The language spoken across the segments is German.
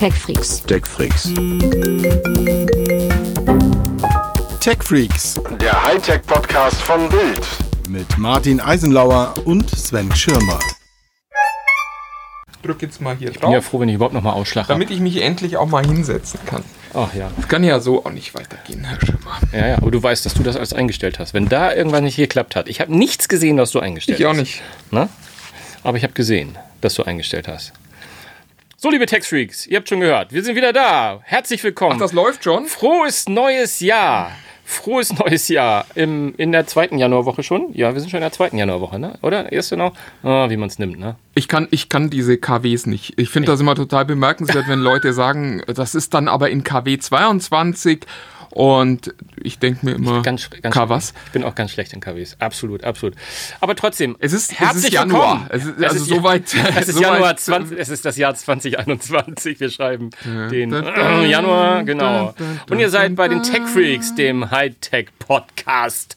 TechFreaks. TechFreaks. TechFreaks Der Hightech-Podcast von Bild. mit Martin Eisenlauer und Sven Schirmer. drück jetzt mal hier Ich bin ja drauf, froh, wenn ich überhaupt noch mal Ausschlag habe. damit ich mich endlich auch mal hinsetzen kann. Ach ja. Das kann ja so auch nicht weitergehen, Herr Schimmer. Ja, ja, aber du weißt, dass du das alles eingestellt hast. Wenn da irgendwas nicht geklappt hat. Ich habe nichts gesehen, was du eingestellt Ich auch hast. nicht. Ne? Aber ich habe gesehen, dass du eingestellt hast. So, liebe Textfreaks, ihr habt schon gehört. Wir sind wieder da. Herzlich willkommen. Ach, das läuft schon? Frohes neues Jahr. Frohes neues Jahr. Im, in der zweiten Januarwoche schon? Ja, wir sind schon in der zweiten Januarwoche, ne? Oder? Erste noch? Ah, wie man es nimmt, ne? Ich kann, ich kann diese KWs nicht. Ich finde das immer total bemerkenswert, wenn Leute sagen, das ist dann aber in KW 22 und ich denke mir immer, Ganz, ganz K was? Ich bin auch ganz schlecht in KWs. Absolut, absolut. Aber trotzdem, Es ist, es herzlich ist Januar. Es ist, also soweit. Es ist soweit- Januar 20, es ist das Jahr 2021. Wir schreiben den Da, da, äh, Januar, genau. da, Und ihr seid bei den. Tech Freaks, dem Hightech Podcast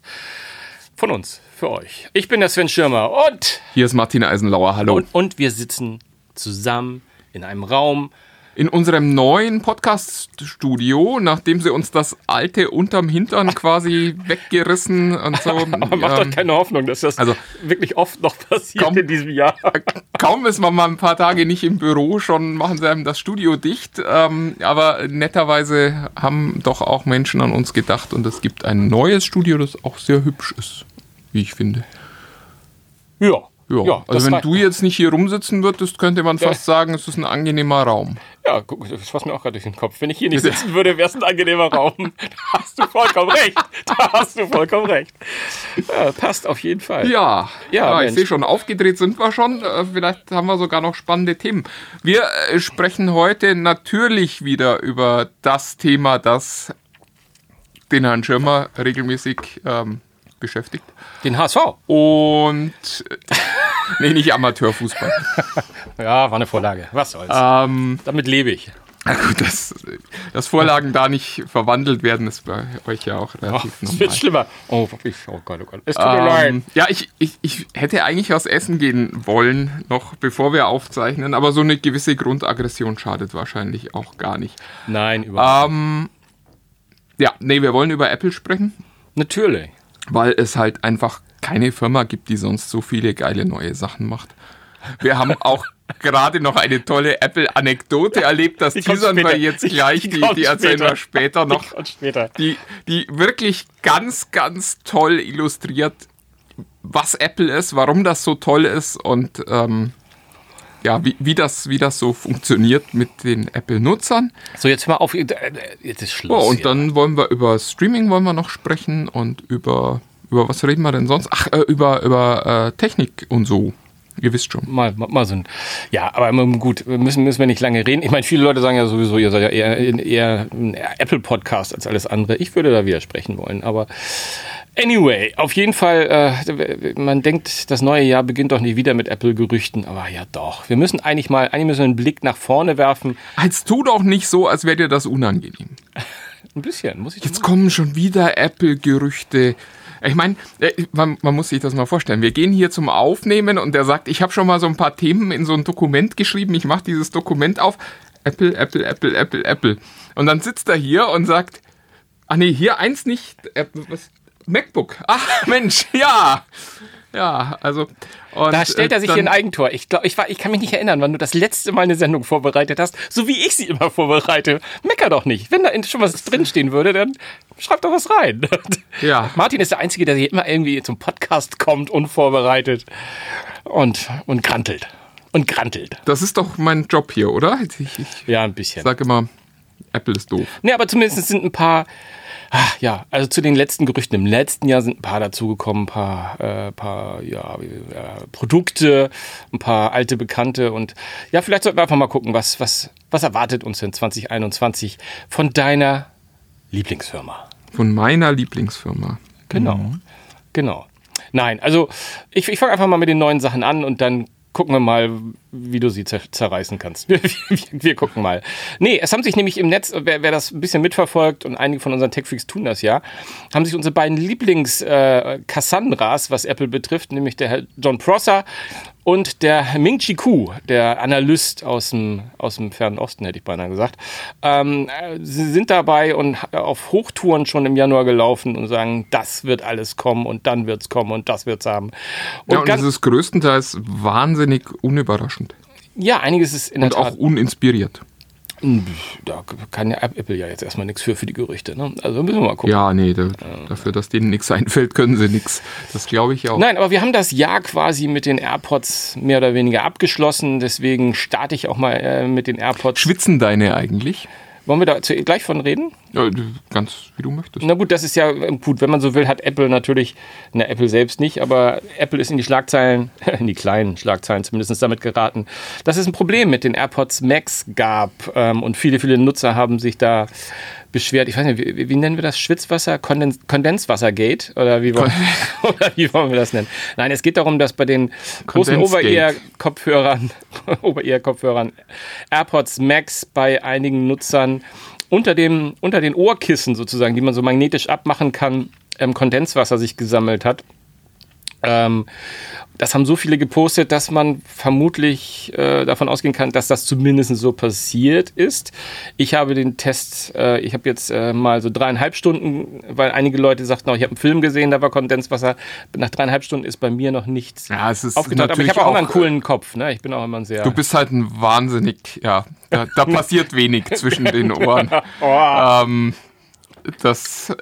von uns, für euch. Ich bin der Sven Schirmer und, Hier ist Martin Eisenlauer, hallo. und, und wir sitzen zusammen in einem Raum. In unserem neuen Podcast-Studio, nachdem sie uns das alte unterm Hintern quasi weggerissen und so. Aber macht ähm, doch keine Hoffnung, dass das also- wirklich oft noch passiert Komm. in diesem Jahr. kaum ist man mal ein paar Tage nicht im Büro, schon machen sie einem das Studio dicht. Ähm, aber netterweise haben doch auch Menschen an uns gedacht und es gibt ein neues Studio, das auch sehr hübsch ist, wie ich finde. Ja. Ja, das also wenn du jetzt nicht hier rumsitzen würdest, könnte man fast sagen, es ist ein angenehmer Raum. Ja, guck, das passt mir auch gerade durch den Kopf. Wenn ich hier nicht sitzen würde, wäre es ein angenehmer Raum. Da hast du vollkommen recht. Da hast du vollkommen recht. Ja, passt auf jeden Fall. Ja, Ja, ja, ich sehe schon, aufgedreht sind wir schon. Äh, Vielleicht haben wir sogar noch spannende Themen. Wir äh, sprechen heute natürlich wieder über das Thema, das den Herrn Schirmer regelmäßig ähm, beschäftigt. Den HSV. Und äh, nee, nicht Amateurfußball. Ja, war eine Vorlage. Was soll's. ähm, Damit lebe ich. na gut, dass, dass Vorlagen da nicht verwandelt werden, ist bei euch ja auch relativ es normal. wird schlimmer. Oh, ich, oh Gott, oh Gott. Es tut mir leid. Ähm, ja, ich, ich, ich hätte eigentlich was essen gehen wollen, noch bevor wir aufzeichnen, aber so eine gewisse Grundaggression schadet wahrscheinlich auch gar nicht. Nein, überhaupt Ähm, ja, nee, wir wollen über Apple sprechen, Natürlich. Weil es halt einfach keine Firma gibt, die sonst so viele geile neue Sachen macht. Wir haben auch gerade noch eine tolle Apple-Anekdote erlebt, das Die teasern wir jetzt Die- gleich, die die, die erzählen später. wir später noch. Und später. die, die wirklich ganz, ganz toll illustriert, was Apple ist, warum das so toll ist und ähm, ja, wie, wie, das, wie das so funktioniert mit den Apple-Nutzern. So, jetzt mal auf. Äh, Jetzt ist Schluss. Oh, und hier. dann wollen wir über Streaming wollen wir noch sprechen und über, über was reden wir denn sonst? Ach, äh, über, über äh, Technik und so. Ihr wisst schon. Mal, mal, mal so ein. Ja, aber gut, müssen, müssen wir nicht lange reden. Ich meine, viele Leute sagen ja sowieso, ihr seid ja eher, eher ein Apple-Podcast als alles andere. Ich würde da widersprechen wollen, aber anyway, auf jeden Fall, äh, man denkt, das neue Jahr beginnt doch nicht wieder mit Apple-Gerüchten, aber ja doch. Wir müssen eigentlich mal, eigentlich müssen wir einen Blick nach vorne werfen. Als tu doch nicht so, als wäre dir das unangenehm. Ein bisschen, muss ich Jetzt kommen schon wieder Apple-Gerüchte. Ich meine, man, man muss sich das mal vorstellen. Wir gehen hier zum Aufnehmen und der sagt, ich habe schon mal so ein paar Themen in so ein Dokument geschrieben. Ich mache dieses Dokument auf. Apple, Apple, Apple, Apple, Apple. Und dann sitzt er hier und sagt, ah nee, hier eins nicht. Apple, was? MacBook. Ach Mensch, ja. Ja, also. Da stellt er äh, sich dann- hier ein Eigentor. Ich glaube, ich, war- ich kann mich nicht erinnern, wann du das letzte Mal eine Sendung vorbereitet hast, so wie ich sie immer vorbereite. Mecker doch nicht. Wenn da schon was drinstehen würde, dann schreib doch was rein. Ja. Martin ist der Einzige, der hier immer irgendwie zum Podcast kommt, unvorbereitet und, und grantelt. Und grantelt. Das ist doch mein Job hier, oder? Ich, ich Ja, ein bisschen. sage immer, Apple ist doof. Nee, aber zumindest sind ein paar, ah, ja, also zu den letzten Gerüchten. Im letzten Jahr sind ein paar dazugekommen, ein paar, äh, paar ja, äh, Produkte, ein paar alte Bekannte und ja, vielleicht sollten wir einfach mal gucken, was, was, was erwartet uns in 2021 von deiner Lieblingsfirma. Von meiner Lieblingsfirma. Genau. Genau. Nein, also ich, ich fange einfach mal mit den neuen Sachen an und dann gucken wir mal, wie du sie zer zerreißen kannst. Wir, wir, wir gucken mal. Nee, es haben sich nämlich im Netz, wer, wer das ein bisschen mitverfolgt und einige von unseren Techfreaks tun das ja, haben sich unsere beiden Lieblings äh, was Apple betrifft, nämlich der Herr John Prosser Und der Ming Chi Ku, der Analyst aus dem, aus dem Fernen Osten, hätte ich beinahe gesagt, ähm, sie sind dabei und auf Hochtouren schon im Januar gelaufen und sagen, das wird alles kommen und dann wird es kommen und das wird es haben. Und, ja, und das ist größtenteils wahnsinnig unüberraschend. Ja, einiges ist in der und Tat. auch uninspiriert. Da kann ja Apple ja jetzt erstmal nichts für, für die Gerüchte. Ne? Also müssen wir mal gucken. Ja, nee, da, dafür, dass denen nichts einfällt, können sie nichts. Das glaube ich auch. Nein, aber wir haben das Jahr quasi mit den AirPods mehr oder weniger abgeschlossen. Deswegen starte ich auch mal äh, mit den AirPods. Schwitzen deine eigentlich? Wollen wir da gleich von reden? Ja, ganz wie du möchtest. Na gut, das ist ja gut, wenn man so will, hat Apple natürlich, na Apple selbst nicht, aber Apple ist in die Schlagzeilen, in die kleinen Schlagzeilen zumindest damit geraten, dass es ein Problem mit den AirPods Max gab ähm, und viele, viele Nutzer haben sich da beschwert. Ich weiß nicht, wie, wie nennen wir das? Schwitzwasser, Kondens Kondenswassergate? Oder wie, wollen, oder wie wollen wir das nennen? Nein, es geht darum, dass bei den großen Over-Ear-Kopfhörern, Over-Ear-Kopfhörern AirPods Max bei einigen Nutzern unter, dem, unter den Ohrkissen sozusagen, die man so magnetisch abmachen kann, ähm, Kondenswasser sich gesammelt hat. Ähm, das haben so viele gepostet, dass man vermutlich äh, davon ausgehen kann, dass das zumindest so passiert ist. Ich habe den Test, äh, ich habe jetzt äh, mal so dreieinhalb Stunden, weil einige Leute sagten, auch, ich habe einen Film gesehen, da war Kondenswasser. Nach dreieinhalb Stunden ist bei mir noch nichts ja, es ist aufgetaucht. Aber ich habe auch, auch einen coolen Kopf. Ne? Ich bin auch immer ein sehr. Du bist halt ein wahnsinnig, ja, da, da passiert wenig zwischen den Ohren. oh. ähm, das,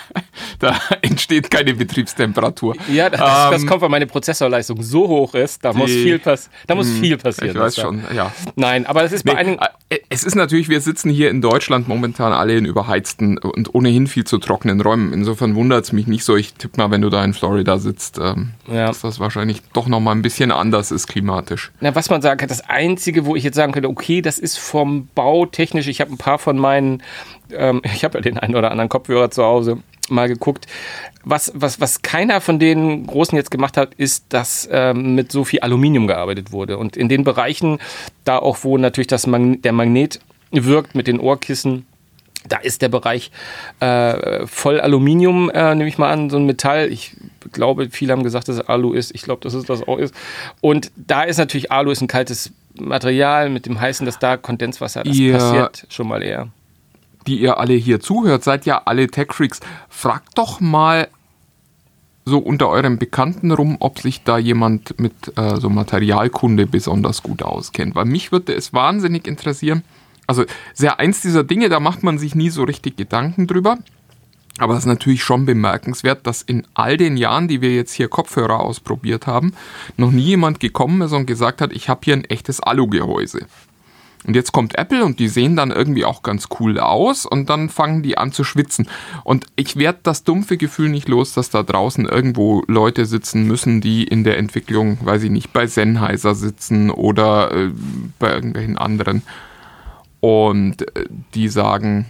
da entsteht keine Betriebstemperatur. Ja, das, ähm, das, kommt, weil meine Prozessorleistung so hoch ist, da die, muss viel, pass da muss hm, viel passieren. Ich weiß schon, ja. Nein, aber es ist bei nee, einigen... Äh, es ist natürlich, wir sitzen hier in Deutschland momentan alle in überheizten und ohnehin viel zu trockenen Räumen. Insofern wundert es mich nicht so. Ich tippe mal, wenn du da in Florida sitzt, ähm, ja. dass das wahrscheinlich doch nochmal ein bisschen anders ist klimatisch. Na, was man sagen kann, das Einzige, wo ich jetzt sagen könnte, okay, das ist vom Bau technisch, ich habe ein paar von meinen ähm, ich habe ja den einen oder anderen Kopfhörer zu Hause mal geguckt. Was, was, was keiner von den Großen jetzt gemacht hat, ist, dass ähm, mit so viel Aluminium gearbeitet wurde. Und in den Bereichen, da auch wo natürlich das Mag der Magnet wirkt mit den Ohrkissen, da ist der Bereich äh, voll Aluminium, äh, nehme ich mal an, so ein Metall. Ich glaube, viele haben gesagt, dass es Alu ist. Ich glaube, dass es das auch ist. Und da ist natürlich Alu ist ein kaltes Material mit dem heißen, dass da Kondenswasser, das ja. passiert schon mal eher die ihr alle hier zuhört, seid ja alle Tech-Freaks. Fragt doch mal so unter euren Bekannten rum, ob sich da jemand mit äh, so Materialkunde besonders gut auskennt. Weil mich würde es wahnsinnig interessieren. Also sehr eins dieser Dinge, da macht man sich nie so richtig Gedanken drüber. Aber es ist natürlich schon bemerkenswert, dass in all den Jahren, die wir jetzt hier Kopfhörer ausprobiert haben, noch nie jemand gekommen ist und gesagt hat, ich habe hier ein echtes Alugehäuse. Und jetzt kommt Apple und die sehen dann irgendwie auch ganz cool aus und dann fangen die an zu schwitzen. Und ich werde das dumpfe Gefühl nicht los, dass da draußen irgendwo Leute sitzen müssen, die in der Entwicklung, weiß ich nicht, bei Sennheiser sitzen oder äh, bei irgendwelchen anderen. Und äh, die sagen,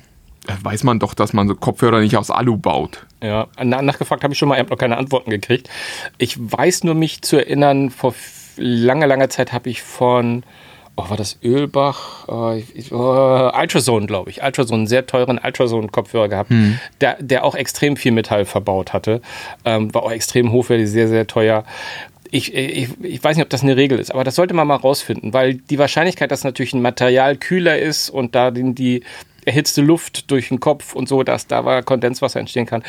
äh, weiß man doch, dass man so Kopfhörer nicht aus Alu baut. Ja, nachgefragt habe ich schon mal, ich habe noch keine Antworten gekriegt. Ich weiß nur mich zu erinnern, vor langer, langer Zeit habe ich von oh, war das Ölbach? Oh, oh, Ultrasound, glaube ich. Ultrasound, einen sehr teuren Ultrasound-Kopfhörer gehabt, hm. der, der auch extrem viel Metall verbaut hatte. Ähm, war auch extrem hochwertig, sehr, sehr teuer. Ich, ich, ich, weiß nicht, ob das eine Regel ist, aber das sollte man mal rausfinden, weil die Wahrscheinlichkeit, dass natürlich ein Material kühler ist und da die, die erhitzte Luft durch den Kopf und so, dass da Kondenswasser entstehen kann.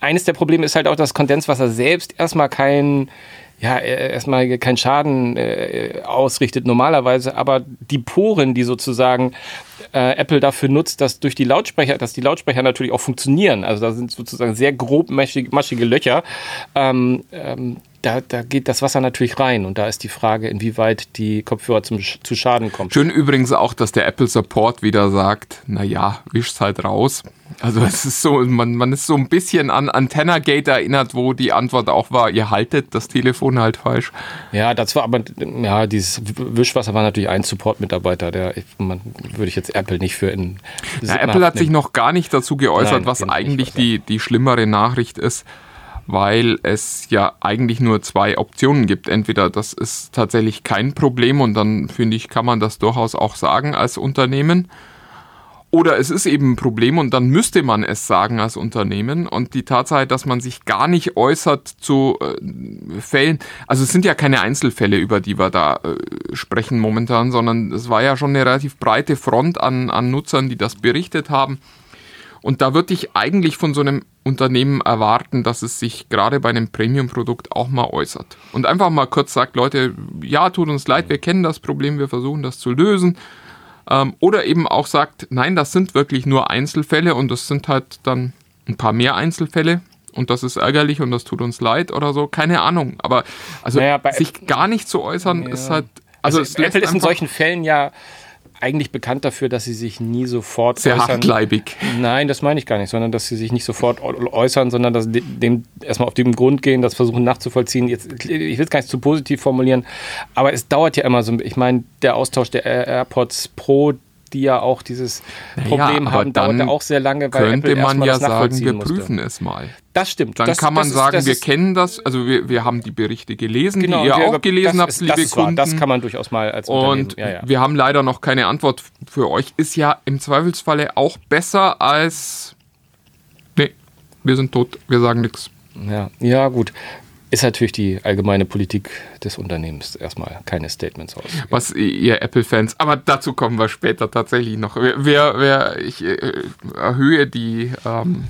Eines der Probleme ist halt auch, dass Kondenswasser selbst erstmal kein ja, äh, erstmal keinen Schaden äh, ausrichtet normalerweise, aber die Poren, die sozusagen äh, Apple dafür nutzt, dass durch die Lautsprecher, dass die Lautsprecher natürlich auch funktionieren. Also da sind sozusagen sehr grob maschige, Löcher. Ähm, ähm, da, da geht das Wasser natürlich rein und da ist die Frage, inwieweit die Kopfhörer zum, zu Schaden kommen. Schön übrigens auch, dass der Apple Support wieder sagt, naja, wischt's halt raus. Also es ist so, man, man ist so ein bisschen an Antenna Gate erinnert, wo die Antwort auch war, ihr haltet das Telefon halt falsch. Ja, das war aber, ja, dieses Wischwasser war natürlich ein Support-Mitarbeiter, der man, würde ich jetzt Apple nicht für in ja, Apple hat sich noch gar nicht dazu geäußert, Nein, was eigentlich die, die schlimmere Nachricht ist weil es ja eigentlich nur zwei Optionen gibt. Entweder das ist tatsächlich kein Problem und dann finde ich, kann man das durchaus auch sagen als Unternehmen. Oder es ist eben ein Problem und dann müsste man es sagen als Unternehmen. Und die Tatsache, dass man sich gar nicht äußert zu äh, Fällen, also es sind ja keine Einzelfälle, über die wir da äh, sprechen momentan, sondern es war ja schon eine relativ breite Front an, an Nutzern, die das berichtet haben. Und da würde ich eigentlich von so einem Unternehmen erwarten, dass es sich gerade bei einem Premium-Produkt auch mal äußert. Und einfach mal kurz sagt, Leute, ja, tut uns leid, wir kennen das Problem, wir versuchen das zu lösen. Ähm, oder eben auch sagt, nein, das sind wirklich nur Einzelfälle und das sind halt dann ein paar mehr Einzelfälle und das ist ärgerlich und das tut uns leid oder so. Keine Ahnung. Aber also Naja, sich gar nicht zu äußern, Ja. ist halt. Also, Also, Apple ist in solchen Fällen ja eigentlich bekannt dafür, dass sie sich nie sofort sehr äußern. hartleibig. Nein, das meine ich gar nicht, sondern dass sie sich nicht sofort äu- äußern, sondern dass de- dem erstmal auf den Grund gehen, das versuchen nachzuvollziehen. Jetzt, ich will es gar nicht zu positiv formulieren, aber es dauert ja immer so. Ich meine, der Austausch der Air- AirPods Pro, die ja auch dieses Problem aber haben, dauert ja auch sehr lange, weil Könnte Apple man ja das sagen, wir musste. prüfen es mal. Das stimmt. Dann das, kann man ist- sagen, das wir ist- kennen das, also wir, wir haben die Berichte gelesen, genau, die ihr auch gelesen habt, ist, liebe das ist. Kunden. Das kann man durchaus mal als und Unternehmen. Ja, ja. wir haben leider noch keine Antwort für euch. Ist ja im Zweifelsfalle auch besser als. Nee, wir sind tot, wir sagen nichts. Ja, ja, gut. Ist natürlich die allgemeine Politik des Unternehmens erstmal keine Statements aus. Was ihr Apple-Fans, aber dazu kommen wir später tatsächlich noch. Wer, wer, wer ich äh, erhöhe die, ähm,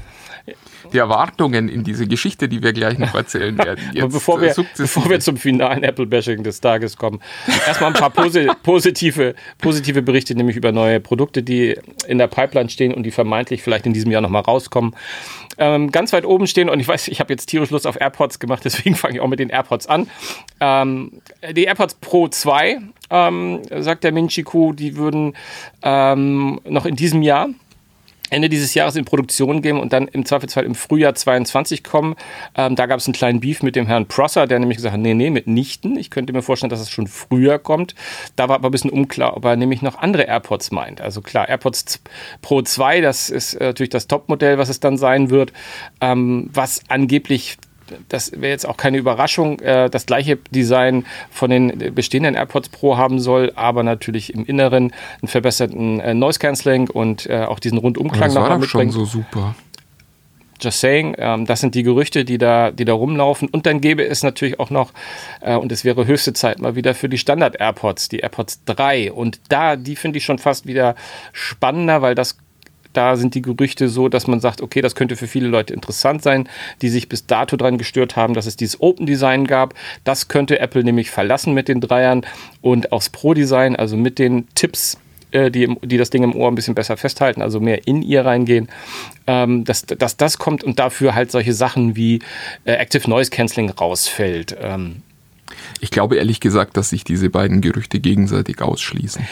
die Erwartungen in diese Geschichte, die wir gleich noch erzählen werden. Aber Jetzt, bevor äh, wir, bevor wir zum finalen Apple-Bashing des Tages kommen, erstmal ein paar posi positive, positive Berichte, nämlich über neue Produkte, die in der Pipeline stehen und die vermeintlich vielleicht in diesem Jahr nochmal rauskommen. Ähm, ganz weit oben stehen und ich weiß, ich habe jetzt tierisch Lust auf AirPods gemacht, deswegen fange ich auch mit den AirPods an. Ähm, die AirPods Pro 2, ähm, sagt der Minchiku, die würden ähm, noch in diesem Jahr Ende dieses Jahres in Produktion gehen und dann im Zweifelsfall im Frühjahr 22 kommen. Ähm, da gab es einen kleinen Beef mit dem Herrn Prosser, der nämlich gesagt hat, nee, nee, mitnichten. Ich könnte mir vorstellen, dass es schon früher kommt. Da war aber ein bisschen unklar, ob er nämlich noch andere AirPods meint. Also klar, AirPods Pro 2, das ist äh, natürlich das Topmodell, was es dann sein wird, ähm, was angeblich das wäre jetzt auch keine Überraschung, äh, das gleiche Design von den bestehenden AirPods Pro haben soll, aber natürlich im Inneren einen verbesserten äh, Noise Cancelling und äh, auch diesen Rundumklang das war nochmal doch schon so super. Just saying, ähm, das sind die Gerüchte, die da, die da rumlaufen. Und dann gäbe es natürlich auch noch, äh, und es wäre höchste Zeit mal wieder für die Standard-AirPods, die AirPods 3. Und da, die finde ich schon fast wieder spannender, weil das da sind die Gerüchte so, dass man sagt, okay, das könnte für viele Leute interessant sein, die sich bis dato dran gestört haben, dass es dieses Open Design gab. Das könnte Apple nämlich verlassen mit den Dreiern und aufs Pro Design, also mit den Tipps äh, die, die das Ding im Ohr ein bisschen besser festhalten, also mehr in ihr reingehen, ähm, dass, dass das kommt und dafür halt solche Sachen wie äh, Active Noise Cancelling rausfällt. Ähm, Ich glaube ehrlich gesagt, dass sich diese beiden Gerüchte gegenseitig ausschließen.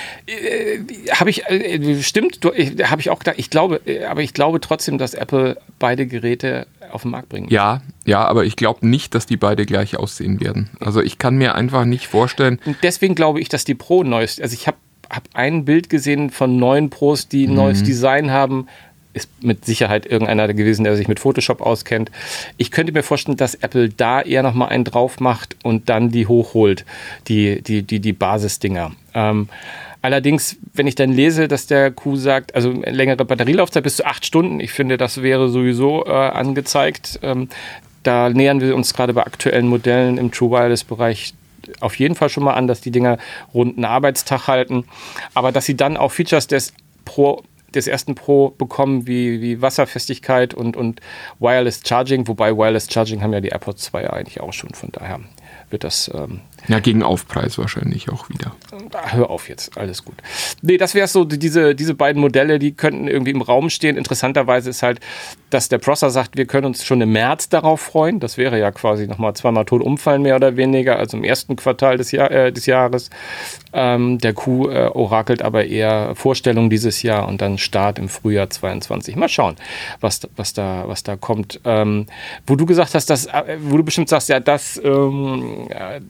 habe ich, äh, stimmt, habe ich auch gedacht, ich glaube, äh, aber ich glaube trotzdem, dass Apple beide Geräte auf den Markt bringen. Ja, ja, aber ich glaube nicht, dass die beide gleich aussehen werden. Also ich kann mir einfach nicht vorstellen, Und deswegen glaube ich, dass die Pro neues, also ich habe hab ein Bild gesehen von neuen Pros, die ein neues Design haben. Ist mit Sicherheit irgendeiner gewesen, der sich mit Photoshop auskennt. Ich könnte mir vorstellen, dass Apple da eher nochmal einen drauf macht und dann die hochholt, die, die, die, die Basisdinger. Ähm, allerdings, wenn ich dann lese, dass der Q sagt, also längere Batterielaufzeit bis zu acht Stunden, ich finde, das wäre sowieso äh, angezeigt. Ähm, da nähern wir uns gerade bei aktuellen Modellen im True Wireless-Bereich auf jeden Fall schon mal an, dass die Dinger rund einen Arbeitstag halten. Aber dass sie dann auch Features des Pro des ersten Pro bekommen, wie, wie Wasserfestigkeit und, und Wireless Charging, wobei Wireless Charging haben ja die AirPods 2 ja eigentlich auch schon, von daher wird das ähm, ja, gegen Aufpreis wahrscheinlich auch wieder. Hör auf jetzt, alles gut. Nee, das wäre so, diese, diese beiden Modelle, die könnten irgendwie im Raum stehen. Interessanterweise ist halt, dass der Prosser sagt, wir können uns schon im März darauf freuen. Das wäre ja quasi nochmal zweimal tot umfallen, mehr oder weniger, also im ersten Quartal des, Jahr, äh, des Jahres. Ähm, der Q äh, orakelt aber eher Vorstellung dieses Jahr und dann Start im Frühjahr 22. Mal schauen, was, was, da, was da kommt. Ähm, wo du gesagt hast, dass, äh, wo du bestimmt sagst, ja, das, ähm, ja,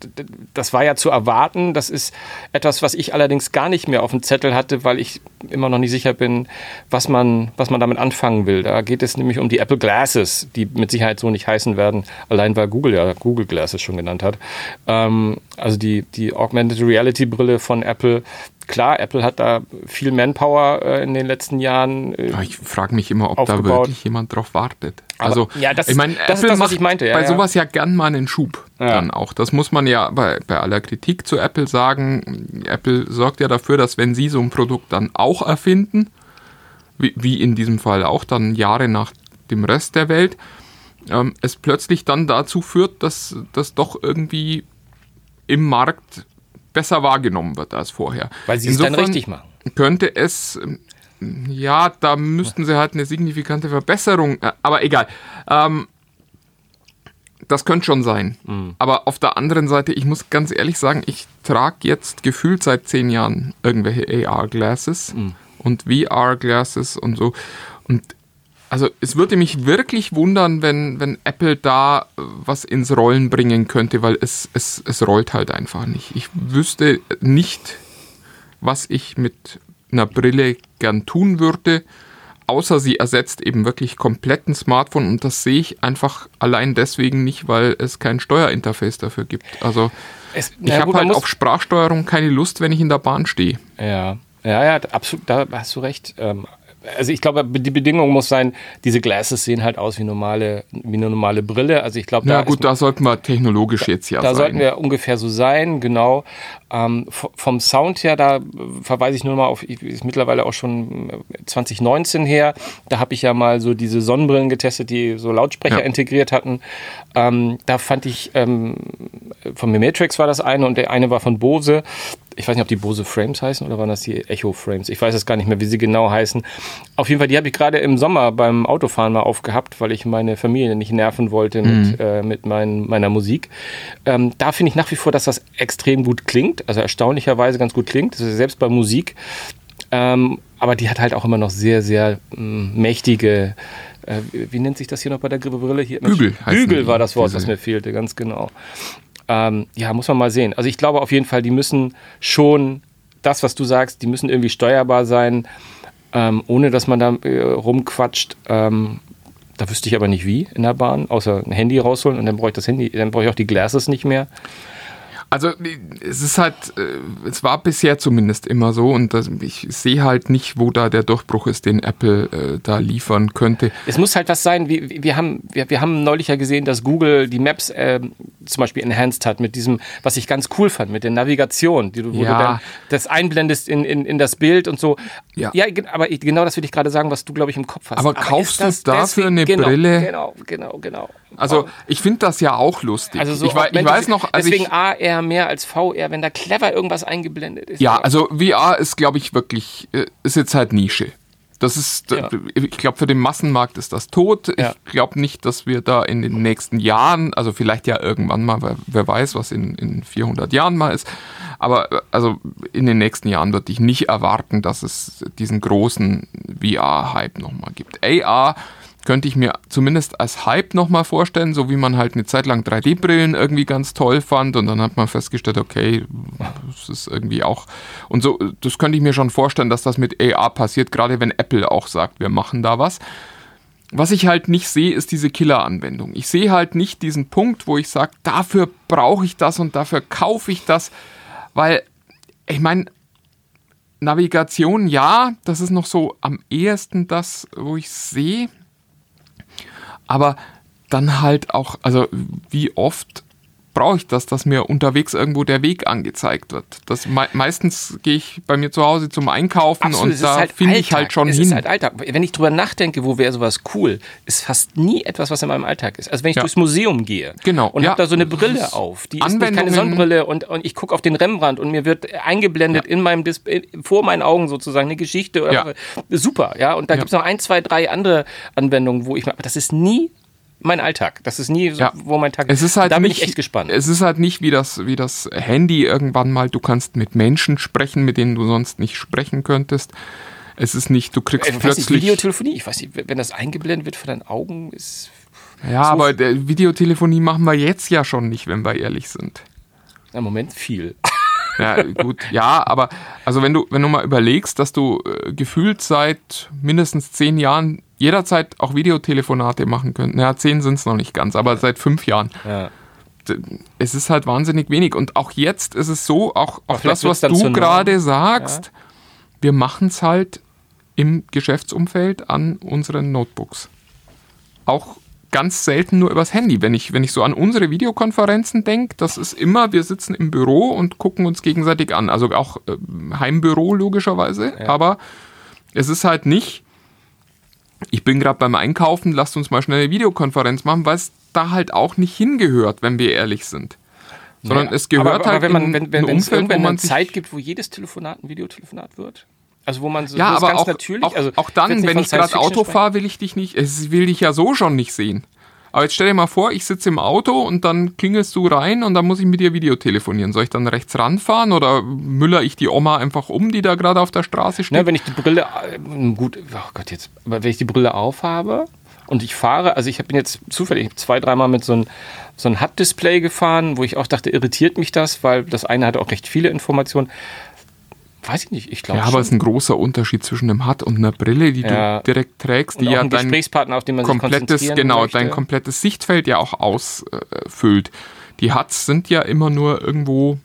das war ja zu erwarten. Das ist etwas, was ich allerdings gar nicht mehr auf dem Zettel hatte, weil ich immer noch nicht sicher bin, was man, was man damit anfangen will. Da geht es nämlich um die Apple Glasses, die mit Sicherheit so nicht heißen werden, allein weil Google ja Google Glasses schon genannt hat. Ähm, also die, die Augmented Reality Brille von Apple. Klar, Apple hat da viel Manpower äh, in den letzten Jahren. Äh, Ich frage mich immer, ob da aufgebaut. wirklich jemand drauf wartet. Aber- also, ja, das ich ist- meine, das ist Apple das, was macht ich meinte, ja, bei ja. sowas ja gern mal einen Schub Ja. dann auch. Das muss man ja bei, bei aller Kritik zu Apple sagen. Apple sorgt ja dafür, dass wenn sie so ein Produkt dann auch erfinden, wie, wie in diesem Fall auch dann Jahre nach dem Rest der Welt, ähm, es plötzlich dann dazu führt, dass das doch irgendwie im Markt besser wahrgenommen wird als vorher. Weil sie es dann Insofern richtig machen. Könnte es, ähm, ja, da müssten sie halt eine signifikante Verbesserung, äh, aber egal. Ähm, das könnte schon sein. Mhm. Aber auf der anderen Seite, ich muss ganz ehrlich sagen, ich trage jetzt gefühlt seit zehn Jahren irgendwelche AR-Glasses Mhm. und VR-Glasses und so. Und also es würde mich wirklich wundern, wenn, wenn Apple da äh, was ins Rollen bringen könnte, weil es, es, es rollt halt einfach nicht. Ich wüsste nicht, was ich mit einer Brille gern tun würde, außer sie ersetzt eben wirklich komplett ein Smartphone und das sehe ich einfach allein deswegen nicht, weil es kein Steuerinterface dafür gibt. Also Es, ich habe halt auf Sprachsteuerung keine Lust, wenn ich in der Bahn stehe. Ja, ja, ja, absolut, da hast du recht. Ähm, also ich glaube, die Bedingung muss sein, diese Glasses sehen halt aus wie normale, wie eine normale Brille. Also ich glaube, Na da gut, ist, da sollten wir technologisch jetzt ja da sein. sollten wir ungefähr so sein, genau. Ähm, vom Sound her, da äh, verweise ich nur mal auf, ich- ist mittlerweile auch schon äh, 2019 her. Da habe ich ja mal so diese Sonnenbrillen getestet, die so Lautsprecher Ja. integriert hatten. Ähm, da fand ich, ähm, von Matrix war das eine und der eine war von Bose. Ich weiß nicht, ob die Bose Frames heißen oder waren das die Echo Frames. Ich weiß es gar nicht mehr, wie sie genau heißen. Auf jeden Fall, die habe ich gerade im Sommer beim Autofahren mal aufgehabt, weil ich meine Familie nicht nerven wollte mit, äh, mit mein, meiner Musik. Ähm, da finde ich nach wie vor, dass das extrem gut klingt, also erstaunlicherweise ganz gut klingt. Das ist selbst bei Musik. Ähm, aber die hat halt auch immer noch sehr, sehr ähm, mächtige, äh, wie nennt sich das hier noch bei der Brille? Hier, Bügel Bügel war das Wort, was mir fehlte, ganz genau. Ähm, ja, muss man mal sehen. Also ich glaube auf jeden Fall, die müssen schon das, was du sagst, die müssen irgendwie steuerbar sein, ähm, ohne dass man da äh, rumquatscht. Ähm, da wüsste ich aber nicht wie in der Bahn, außer ein Handy rausholen und dann brauche ich das Handy, dann brauche ich auch die Glasses nicht mehr. Also es ist halt, äh, es war bisher zumindest immer so und das, ich sehe halt nicht, wo da der Durchbruch ist, den Apple äh, da liefern könnte. Es muss halt was sein, wie, wir, haben, wir, wir haben neulich ja gesehen, dass Google die Maps ähm, zum Beispiel enhanced hat mit diesem, was ich ganz cool fand, mit der Navigation, die du, wo Ja. du dann das einblendest in, in, in das Bild und so. Ja. ge- aber ich, genau das will ich gerade sagen, was du, glaube ich, im Kopf hast. Aber kaufst ist du dafür eine genau, Brille? Genau, genau, genau. Also ich finde das ja auch lustig. Also so ich, wei- ich weiß noch, als deswegen ich, AR mehr als VR, wenn da clever irgendwas eingeblendet ist. ja, also VR ist, glaube ich, wirklich, äh, ist jetzt halt Nische. Das ist, Ja. ich glaube, für den Massenmarkt ist das tot. Ja. Ich glaube nicht, dass wir da in den nächsten Jahren, also vielleicht ja irgendwann mal, wer, wer weiß, was in, in 400 Jahren mal ist, aber äh, also in den nächsten Jahren würde ich nicht erwarten, dass es diesen großen VR-Hype nochmal gibt. AR könnte ich mir zumindest als Hype nochmal vorstellen, so wie man halt eine Zeit lang 3D-Brillen irgendwie ganz toll fand und dann hat man festgestellt, okay, das ist irgendwie auch und so, das könnte ich mir schon vorstellen, dass das mit AR passiert, gerade wenn Apple auch sagt, wir machen da was. Was ich halt nicht sehe, ist diese Killer-Anwendung. Ich sehe halt nicht diesen Punkt, wo ich sage, dafür brauche ich das und dafür kaufe ich das, weil ich meine, Navigation, ja, das ist noch so am ehesten das, wo ich sehe. Aber dann halt auch, also wie oft brauche ich das, dass mir unterwegs irgendwo der Weg angezeigt wird. Das mei meistens gehe ich bei mir zu Hause zum Einkaufen Absolut, und da halt finde ich halt schon es hin. Ist halt Alltag. Wenn ich drüber nachdenke, wo wäre sowas cool, ist fast nie etwas, was in meinem Alltag ist. Also wenn ich Ja. durchs Museum gehe Genau, und ja. habe da so eine Brille auf, die ist nicht keine Sonnenbrille und, und ich gucke auf den Rembrandt und mir wird eingeblendet in meinem Display, vor meinen Augen sozusagen eine Geschichte. Oder Ja. Super, ja. Und da Ja. gibt es noch ein, zwei, drei andere Anwendungen, wo ich, aber das ist nie mein Alltag. Das ist nie, so, Ja. wo mein Tag Es ist halt Da bin nicht, ich echt gespannt. Es ist halt nicht wie das, wie das Handy irgendwann mal, du kannst mit Menschen sprechen, mit denen du sonst nicht sprechen könntest. Es ist nicht, du kriegst ich weiß nicht, plötzlich. Videotelefonie, ich weiß nicht, wenn das eingeblendet wird vor deinen Augen, ist ja, aber der Videotelefonie machen wir jetzt ja schon nicht, wenn wir ehrlich sind. Im Moment viel. Ja, gut, ja, aber also wenn du, wenn du mal überlegst, dass du äh, gefühlt seit mindestens zehn Jahren jederzeit auch Videotelefonate machen könnt. Naja, zehn sind es noch nicht ganz, aber seit fünf Jahren. Ja. Es ist halt wahnsinnig wenig. Und auch jetzt ist es so, auch, auch das, was du gerade sagst, wir machen es halt im Geschäftsumfeld an unseren Notebooks. Auch ganz selten nur übers Handy. Wenn ich, wenn ich so an unsere Videokonferenzen denke, das ist immer, wir sitzen im Büro und gucken uns gegenseitig an. Also auch ähm, Heimbüro logischerweise. Aber es ist halt nicht, ich bin gerade beim Einkaufen, lasst uns mal schnell eine Videokonferenz machen, weil es da halt auch nicht hingehört, wenn wir ehrlich sind. Sondern Ja, es gehört aber, aber halt wenn man, wenn, wenn, ein Umfeld, wo man Zeit gibt, wo jedes Telefonat ein Videotelefonat wird. Also wo man so Ja, aber ganz auch, natürlich, auch, also auch dann, wenn ich gerade Auto fahre, will ich dich nicht, es will dich ja so schon nicht sehen. Aber jetzt stell dir mal vor, ich sitze im Auto und dann klingelst du rein und dann muss ich mit dir Video telefonieren. Soll ich dann rechts ranfahren oder müller ich die Oma einfach um, die da gerade auf der Straße steht? Ne, wenn ich die Brille, äh, gut, oh Gott, jetzt, aber wenn ich die Brille aufhabe und ich fahre, also ich bin jetzt zufällig zwei, dreimal mit so einem so ein HUD-Display gefahren, wo ich auch dachte, irritiert mich das, weil das eine hatte auch recht viele Informationen. Weiß ich nicht, ich glaube ja, aber es ist ein großer Unterschied zwischen einem Hut und einer Brille, die Ja. du direkt trägst, die und ja ein dein Gesprächspartner, auf den man sich komplettes, konzentrieren genau, möchte. dein komplettes Sichtfeld ja auch ausfüllt. Die Huts sind ja immer nur irgendwo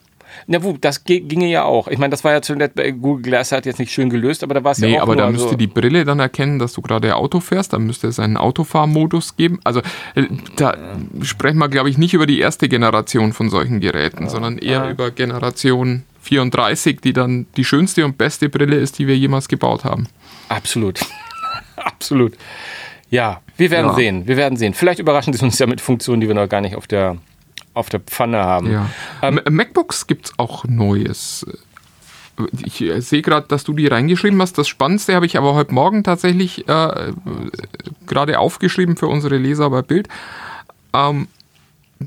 Na, wo, das ge- ginge ja auch. Ich meine, das war ja zuletzt bei Google Glass hat jetzt nicht schön gelöst, aber da war es Nee, ja auch aber nur da müsste so, die Brille dann erkennen, dass du gerade Auto fährst. Dann müsste es einen Autofahrmodus geben. Also äh, da sprechen wir, glaube ich, nicht über die erste Generation von solchen Geräten, sondern eher Ja. über Generation 34, die dann die schönste und beste Brille ist, die wir jemals gebaut haben. Absolut. Absolut. Ja, wir werden Ja. sehen. Wir werden sehen. Vielleicht überraschen sie uns ja mit Funktionen, die wir noch gar nicht auf der, auf der Pfanne haben. Ja. Ähm, MacBooks gibt es auch Neues. Ich äh, sehe gerade, dass du die reingeschrieben hast. Das Spannendste habe ich aber heute Morgen tatsächlich äh, gerade aufgeschrieben für unsere Leser bei Bild. Ähm,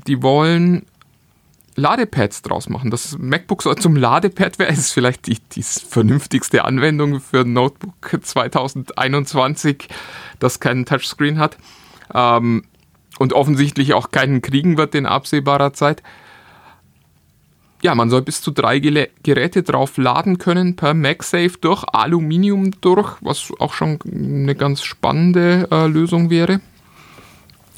die wollen Ladepads draus machen. Das MacBook soll zum Ladepad werden. Ist vielleicht die, die vernünftigste Anwendung für ein Notebook 2021, das keinen Touchscreen hat. Ähm, und offensichtlich auch keinen kriegen wird in absehbarer Zeit. Ja, man soll bis zu drei Geräte drauf laden können per MagSafe durch Aluminium durch, was auch schon eine ganz spannende äh, Lösung wäre.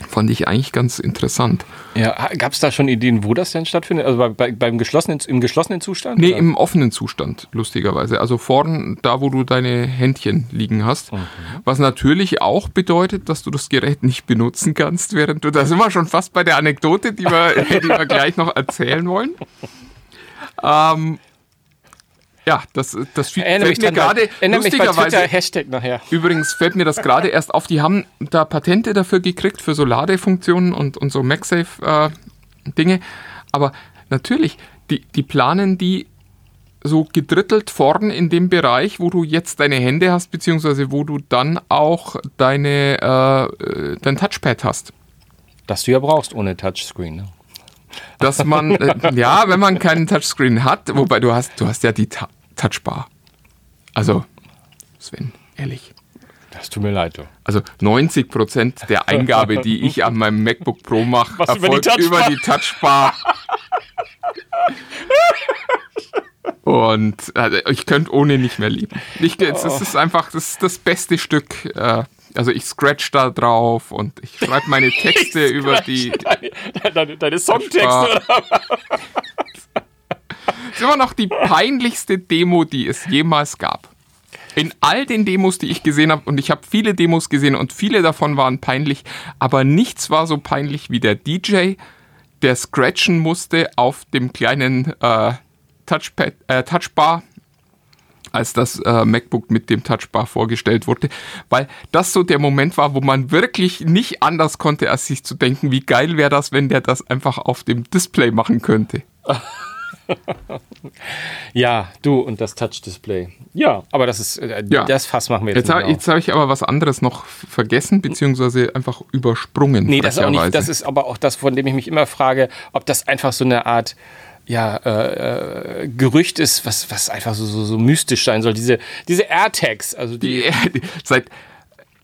Fand ich eigentlich ganz interessant. Ja, Gab es da schon Ideen, wo das denn stattfindet? Also bei, bei, beim geschlossenen, im geschlossenen Zustand? Nee, oder? im offenen Zustand, lustigerweise. Also vorn, da wo du deine Händchen liegen hast. Was natürlich auch bedeutet, dass du das Gerät nicht benutzen kannst, während du, da sind wir schon fast bei der Anekdote, die wir, die wir gleich noch erzählen wollen. Ähm, ja, das, das Erinnere mich fällt mir gerade erinnere mich bei Twitter, lustigerweise Hashtag nachher. Übrigens fällt mir das gerade erst auf, die haben da Patente dafür gekriegt, für so Ladefunktionen und, und so MagSafe-Dinge. Aber natürlich, die, die planen die so gedrittelt vorn in dem Bereich, wo du jetzt deine Hände hast, beziehungsweise wo du dann auch deine, äh, äh, dein Touchpad hast. Das du ja brauchst ohne Touchscreen. Ne? Dass man, äh, ja, wenn man keinen Touchscreen hat, wobei du hast, du hast ja die Ta Touchbar. Also, Sven, ehrlich. Das tut mir leid. Du. Also 90 Prozent der Eingabe, die ich an meinem MacBook Pro mache, Was, über die erfolgt über die Touchbar. Und also, ich könnte ohne nicht mehr leben. Ich, es Oh. ist einfach das, das beste Stück. Äh, also ich scratch da drauf und ich schreibe meine Texte über die. Deine, deine, deine Songtexte oder? Das ist immer noch die peinlichste Demo, die es jemals gab. In all den Demos, die ich gesehen habe, und ich habe viele Demos gesehen und viele davon waren peinlich, aber nichts war so peinlich wie der DJ, der scratchen musste auf dem kleinen äh, Touchpad, äh, Touchbar, als das äh, MacBook mit dem Touchbar vorgestellt wurde, weil das so der Moment war, wo man wirklich nicht anders konnte, als sich zu denken, wie geil wäre das, wenn der das einfach auf dem Display machen könnte. Ja, du und das Touch-Display. Ja, aber das ist, äh, Ja. das Fass machen wir jetzt, Jetzt, nicht jetzt habe ich aber was anderes noch vergessen, beziehungsweise einfach übersprungen. Nee, das ist auch nicht, das ist aber auch das, von dem ich mich immer frage, ob das einfach so eine Art ja, äh, äh, Gerücht ist, was, was einfach so, so, so mystisch sein soll. Diese, diese AirTags, also die, die, seit,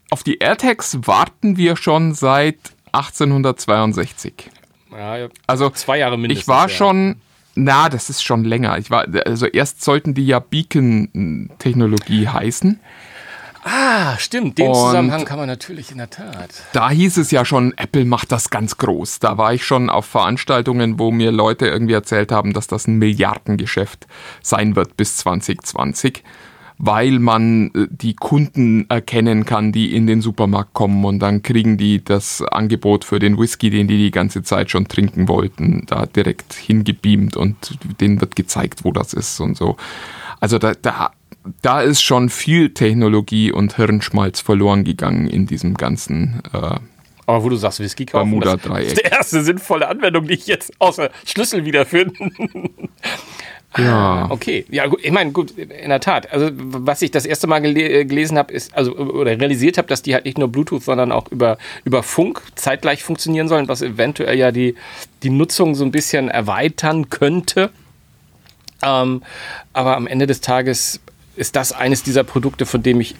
auf die AirTags warten wir schon seit 1862. ja, Also zwei Jahre mindestens. ich war ja. schon Na, das ist schon länger. Ich war, also erst sollten die ja Beacon-Technologie heißen. Ah, stimmt. Den Und- Zusammenhang kann man natürlich in der Tat. Da hieß es ja schon, Apple macht das ganz groß. Da war ich schon auf Veranstaltungen, wo mir Leute irgendwie erzählt haben, dass das ein Milliardengeschäft sein wird bis 2020, weil man äh, die Kunden erkennen kann, die in den Supermarkt kommen und dann kriegen die das Angebot für den Whisky, den die die ganze Zeit schon trinken wollten, da direkt hingebeamt und denen wird gezeigt, wo das ist und so. Also da, da, da ist schon viel Technologie und Hirnschmalz verloren gegangen in diesem ganzen äh, Aber wo du sagst, Whisky kaufen, das Bermuda-Dreieck. ist die erste sinnvolle Anwendung, die ich jetzt außer Schlüssel wiederfinde. Ja. Okay, ja gut, ich meine, gut, in der Tat. Also was ich das erste Mal gele äh, gelesen habe, ist, also oder realisiert habe, dass die halt nicht nur Bluetooth, sondern auch über, über Funk zeitgleich funktionieren sollen, was eventuell ja die, die Nutzung so ein bisschen erweitern könnte. Ähm, aber am Ende des Tages ist das eines dieser Produkte, von dem ich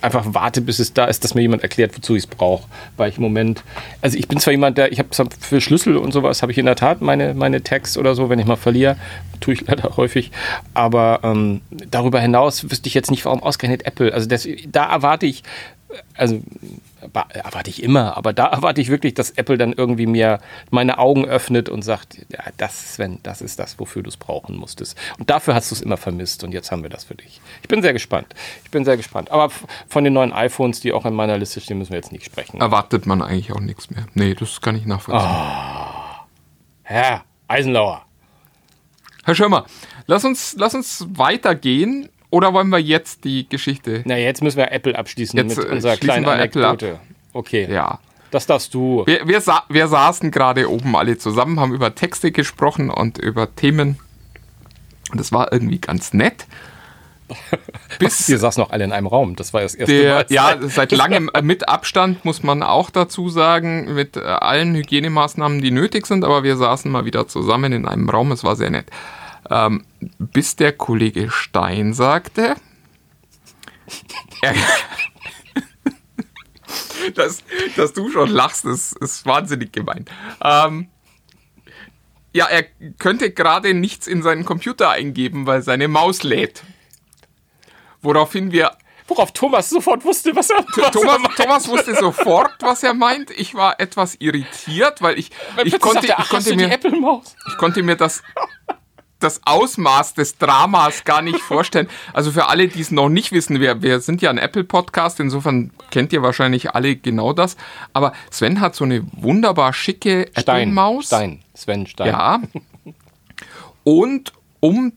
einfach warte, bis es da ist, dass mir jemand erklärt, wozu ich es brauche. Weil ich im Moment, also ich bin zwar jemand, der, ich habe für Schlüssel und sowas, habe ich in der Tat meine, meine Tags oder so, wenn ich mal verliere, tue ich leider häufig. Aber ähm, darüber hinaus wüsste ich jetzt nicht, warum ausgerechnet Apple. Also das, da erwarte ich, also erwarte ich immer, aber da erwarte ich wirklich, dass Apple dann irgendwie mir meine Augen öffnet und sagt, ja, das, Sven, das ist das, wofür du es brauchen musstest. Und dafür hast du es immer vermisst und jetzt haben wir das für dich. Ich bin sehr gespannt. Ich bin sehr gespannt. Aber von den neuen iPhones, die auch in meiner Liste stehen, müssen wir jetzt nicht sprechen. Erwartet man eigentlich auch nichts mehr. Nee, das kann ich nachvollziehen. Herr Eisenlauer. Herr Schirmer, lass uns, lass uns weitergehen oder wollen wir jetzt die Geschichte? Na, jetzt müssen wir Apple abschließen Jetzt, mit äh, unserer kleinen wir Apple ab. Anekdote. Okay, Ja. das darfst du. Wir, wir, sa wir saßen gerade oben alle zusammen, haben über Texte gesprochen und über Themen. Und das war irgendwie ganz nett. Bis Wir saßen noch alle in einem Raum. Das war das erste der, Mal. ja, seit langem äh, mit Abstand, muss man auch dazu sagen, mit äh, allen Hygienemaßnahmen, die nötig sind, aber wir saßen mal wieder zusammen in einem Raum, es war sehr nett. Ähm, bis der Kollege Stein sagte, er, dass, dass du schon lachst, ist, ist wahnsinnig gemein. Ähm, ja, er könnte gerade nichts in seinen Computer eingeben, weil seine Maus lädt. Woraufhin wir Worauf Thomas sofort wusste, was er was Thomas, er meint. Thomas wusste sofort, was er meint. Ich war etwas irritiert, weil ich, Weil ich, konnte, sagt ich, ach, hast konnte mir, ich konnte mir das, das Ausmaß des Dramas gar nicht vorstellen. Also für alle, die es noch nicht wissen, wir, wir sind ja ein Apple-Podcast, insofern kennt ihr wahrscheinlich alle genau das. Aber Sven hat so eine wunderbar schicke Stein. Apple-Maus. Stein. Sven Stein. Ja. Und um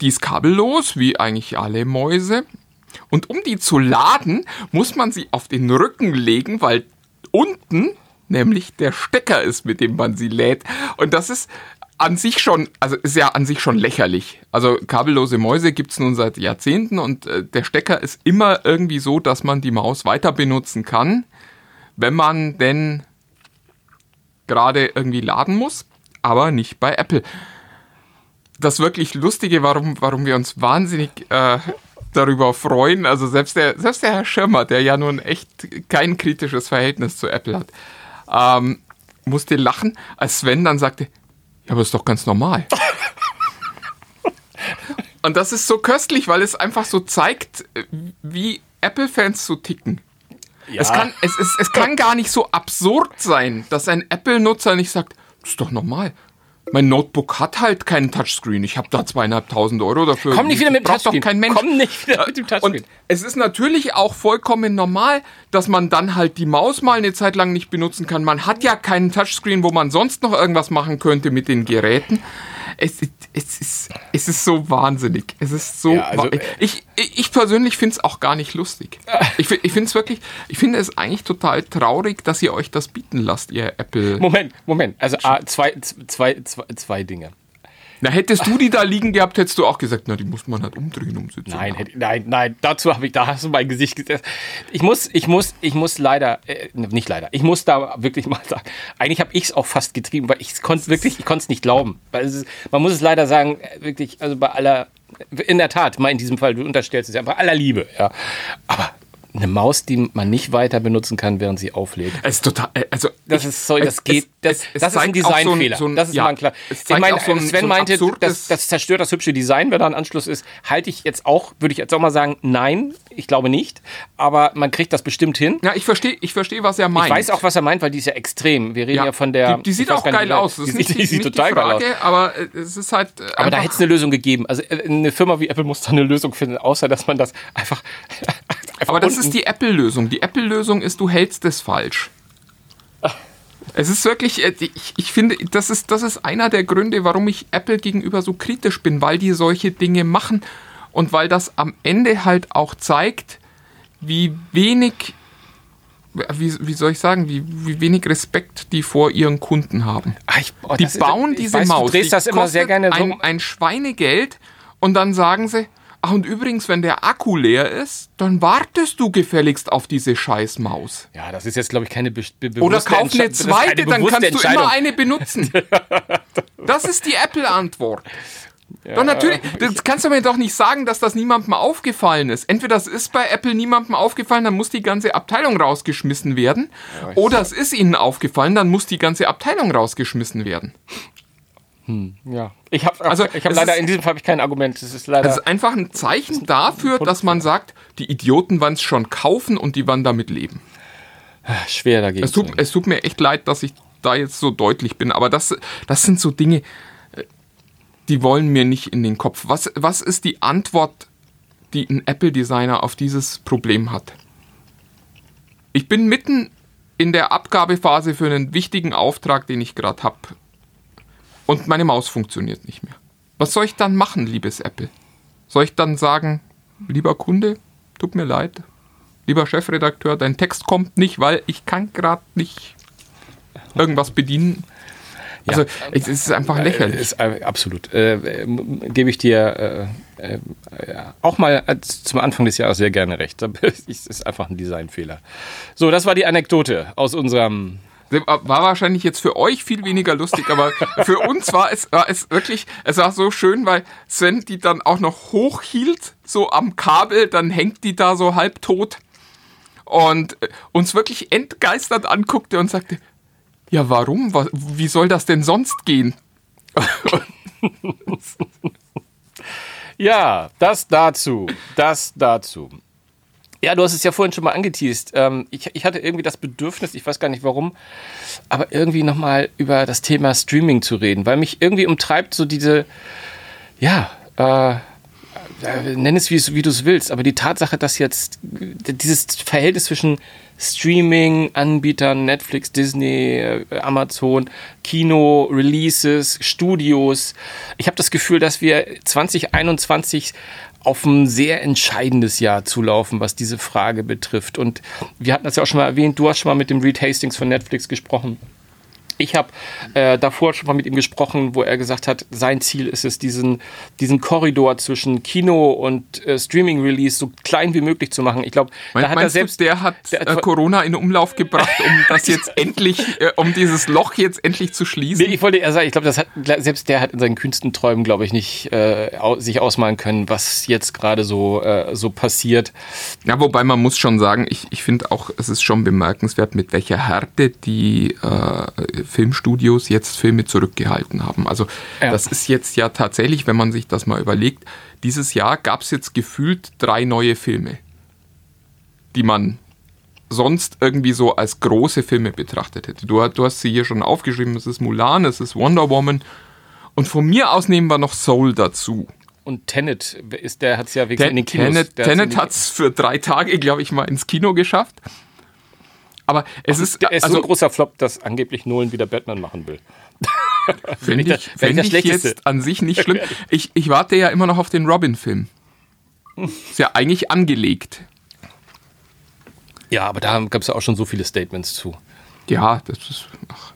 die ist kabellos, wie eigentlich alle Mäuse. Und um die zu laden, muss man sie auf den Rücken legen, weil unten nämlich der Stecker ist, mit dem man sie lädt. Und das ist an sich schon, also ist ja an sich schon lächerlich. Also kabellose Mäuse gibt's nun seit Jahrzehnten und äh, der Stecker ist immer irgendwie so, dass man die Maus weiter benutzen kann, wenn man denn gerade irgendwie laden muss, aber nicht bei Apple. Das wirklich Lustige, warum, warum wir uns wahnsinnig äh, darüber freuen, also selbst der, selbst der Herr Schirmer, der ja nun echt kein kritisches Verhältnis zu Apple hat, ähm, musste lachen, als Sven dann sagte, ja, aber ist doch ganz normal. Und das ist so köstlich, weil es einfach so zeigt, wie Apple-Fans so ticken. Ja. Es, kann, es, es, es kann gar nicht so absurd sein, dass ein Apple-Nutzer nicht sagt, das ist doch normal. Mein Notebook hat halt keinen Touchscreen. Ich habe da zweieinhalbtausend Euro dafür. Komm nicht wieder mit dem Braucht doch Touchscreen. kein Mensch. Komm nicht wieder mit dem Touchscreen. Und es ist natürlich auch vollkommen normal, dass man dann halt die Maus mal eine Zeit lang nicht benutzen kann. Man hat ja keinen Touchscreen, wo man sonst noch irgendwas machen könnte mit den Geräten. Es, ist- es, ist, es ist so wahnsinnig. Es ist so. Ja, also, ich, ich, ich persönlich finde es auch gar nicht lustig. Ich, ich finde es wirklich, ich finde es eigentlich total traurig, dass ihr euch das bieten lasst, ihr Apple. Moment, Moment. Also ah, zwei, zwei, zwei, zwei Dinge. Na, hättest du die da liegen gehabt, hättest du auch gesagt, na, die muss man halt umdrehen, um sie zu Nein, hätte, nein, nein, dazu habe ich, da hast du mein Gesicht gesetzt. Ich muss, ich muss, ich muss leider, äh, nicht leider, ich muss da wirklich mal sagen, eigentlich habe ich es auch fast getrieben, weil ich konnte wirklich, ich konnte es nicht glauben. Weil ist, man muss es leider sagen, äh, wirklich, also bei aller, in der Tat, mal in diesem Fall, du unterstellst es ja, bei aller Liebe, ja. Aber eine Maus, die man nicht weiter benutzen kann, während sie auflädt. Es ist total, äh, also Das ich- ist so, das es- geht, das, es- es das ist ein so Designfehler. so ein- das ist ja, mal klar. Ich meine, auch so ein- Sven so ein meinte, das, das zerstört das hübsche Design, wenn da ein Anschluss ist. Halte ich jetzt auch, würde ich jetzt auch mal sagen, nein, ich glaube nicht. Aber man kriegt das bestimmt hin. Ja, ich verstehe, ich verstehe, was er meint. Ich weiß auch, was er meint, weil die ist ja extrem. Wir reden ja, Ja, von der. Die, die sieht auch geil aus. Die, nicht, sieht- die sieht total die geil aus. Frage, aber äh, es ist halt. äh, Aber da hätte es eine Lösung gegeben. Also eine Firma wie Apple muss da eine Lösung finden, außer dass man das einfach. Aber das ist die Apple-Lösung. Die Apple-Lösung ist, du hältst es falsch. Es ist wirklich, äh, ich, ich finde, das ist, das ist einer der Gründe, warum ich Apple gegenüber so kritisch bin, weil die solche Dinge machen und weil das am Ende halt auch zeigt, wie wenig, wie, wie soll ich sagen, wie, wie wenig Respekt die vor ihren Kunden haben. Ah, ich, oh, Die ist- bauen ich diese weiß, Maus. Du drehst das immer sehr gerne so. ein, ein Schweinegeld und dann sagen sie, ach und übrigens, wenn der Akku leer ist, dann wartest du gefälligst auf diese scheiß Maus. Ja, das ist jetzt, glaube ich, keine be be Oder kauf eine zweite, dann kannst du immer eine benutzen. Das ist die Apple-Antwort. doch natürlich, das kannst du mir doch nicht sagen, dass das niemandem aufgefallen ist. Entweder das ist bei Apple niemandem aufgefallen, dann muss die ganze Abteilung rausgeschmissen werden. Oder es ist ihnen aufgefallen, dann muss die ganze Abteilung rausgeschmissen werden. Ja. Ich habe Also, ich hab es leider ist- in diesem Fall kein Argument. Das ist leider. Das ist einfach ein Zeichen dafür, dass man sagt, die Idioten werden es schon kaufen und die werden damit leben. schwer dagegen. Es tut, es tut mir echt leid, dass ich da jetzt so deutlich bin, aber das, das sind so Dinge, äh, die wollen mir nicht in den Kopf. Was, was ist die Antwort, die ein Apple-Designer auf dieses Problem hat? Ich bin mitten in der Abgabephase für einen wichtigen Auftrag, den ich gerade habe. Und meine Maus funktioniert nicht mehr. Was soll ich dann machen, liebes Apple? Soll ich dann sagen, lieber Kunde, tut mir leid, lieber Chefredakteur, dein Text kommt nicht, weil ich kann gerade nicht irgendwas bedienen. Also es ist einfach lächerlich. Ist, äh, absolut. Äh, äh, Gebe ich dir äh, äh, äh, auch mal zum Anfang des Jahres sehr gerne recht. Es ist einfach ein Designfehler. So, das war die Anekdote aus unserem. War wahrscheinlich jetzt für euch viel weniger lustig, aber für uns war es, war es wirklich, es war so schön, weil Sven die dann auch noch hochhielt, so am Kabel, dann hängt die da so halbtot und äh, uns wirklich entgeistert anguckte und sagte, ja warum, wie soll das denn sonst gehen? Ja, das dazu. Das dazu. Ja, du hast es ja vorhin schon mal angeteased. Ähm, ich, ich hatte irgendwie das Bedürfnis, ich weiß gar nicht warum, aber irgendwie nochmal über das Thema Streaming zu reden, weil mich irgendwie umtreibt so diese, ja, äh, äh, nenn es wie, wie du es willst, aber die Tatsache, dass jetzt dieses Verhältnis zwischen Streaming, Anbietern, Netflix, Disney, äh, Amazon, Kino, Releases, Studios, ich habe das Gefühl, dass wir 2021 auf ein sehr entscheidendes Jahr zulaufen, was diese Frage betrifft. Und wir hatten das ja auch schon mal erwähnt, du hast schon mal mit dem Reed Hastings von Netflix gesprochen. Ich habe äh, davor schon mal mit ihm gesprochen, wo er gesagt hat, sein Ziel ist es, diesen, diesen Korridor zwischen Kino und äh, Streaming-Release so klein wie möglich zu machen. Ich glaube, da hat er selbst. du, der hat äh, Corona in Umlauf gebracht, um das jetzt endlich, äh, um dieses Loch jetzt endlich zu schließen? Nee, ich wollte eher sagen, ich glaube, das hat selbst der hat in seinen kühnsten Träumen, glaube ich, nicht äh, sich ausmalen können, was jetzt gerade so, äh, so passiert. Ja, wobei man muss schon sagen, ich, ich finde auch, es ist schon bemerkenswert, mit welcher Härte die Filmstudios jetzt Filme zurückgehalten haben. Also Ja. das ist jetzt ja tatsächlich, wenn man sich das mal überlegt, dieses Jahr gab es jetzt gefühlt drei neue Filme, die man sonst irgendwie so als große Filme betrachtet hätte. Du, du hast sie hier schon aufgeschrieben, es ist Mulan, es ist Wonder Woman und von mir aus nehmen wir noch Soul dazu. Und Tenet ist, der hat es ja wegen in den Kinos. Tenet, Tenet hat es für drei Tage, glaube ich, mal ins Kino geschafft. Aber es ist, ist so also ein großer Flop, dass angeblich Nolan wieder Batman machen will. finde ich das- ich, wenn ich find das ich Schlechteste. jetzt an sich nicht schlimm. Ich, ich warte ja immer noch auf den Robin-Film. Ist ja eigentlich angelegt. Ja, aber da gab es ja auch schon so viele Statements zu. Ja, das ist. Ach,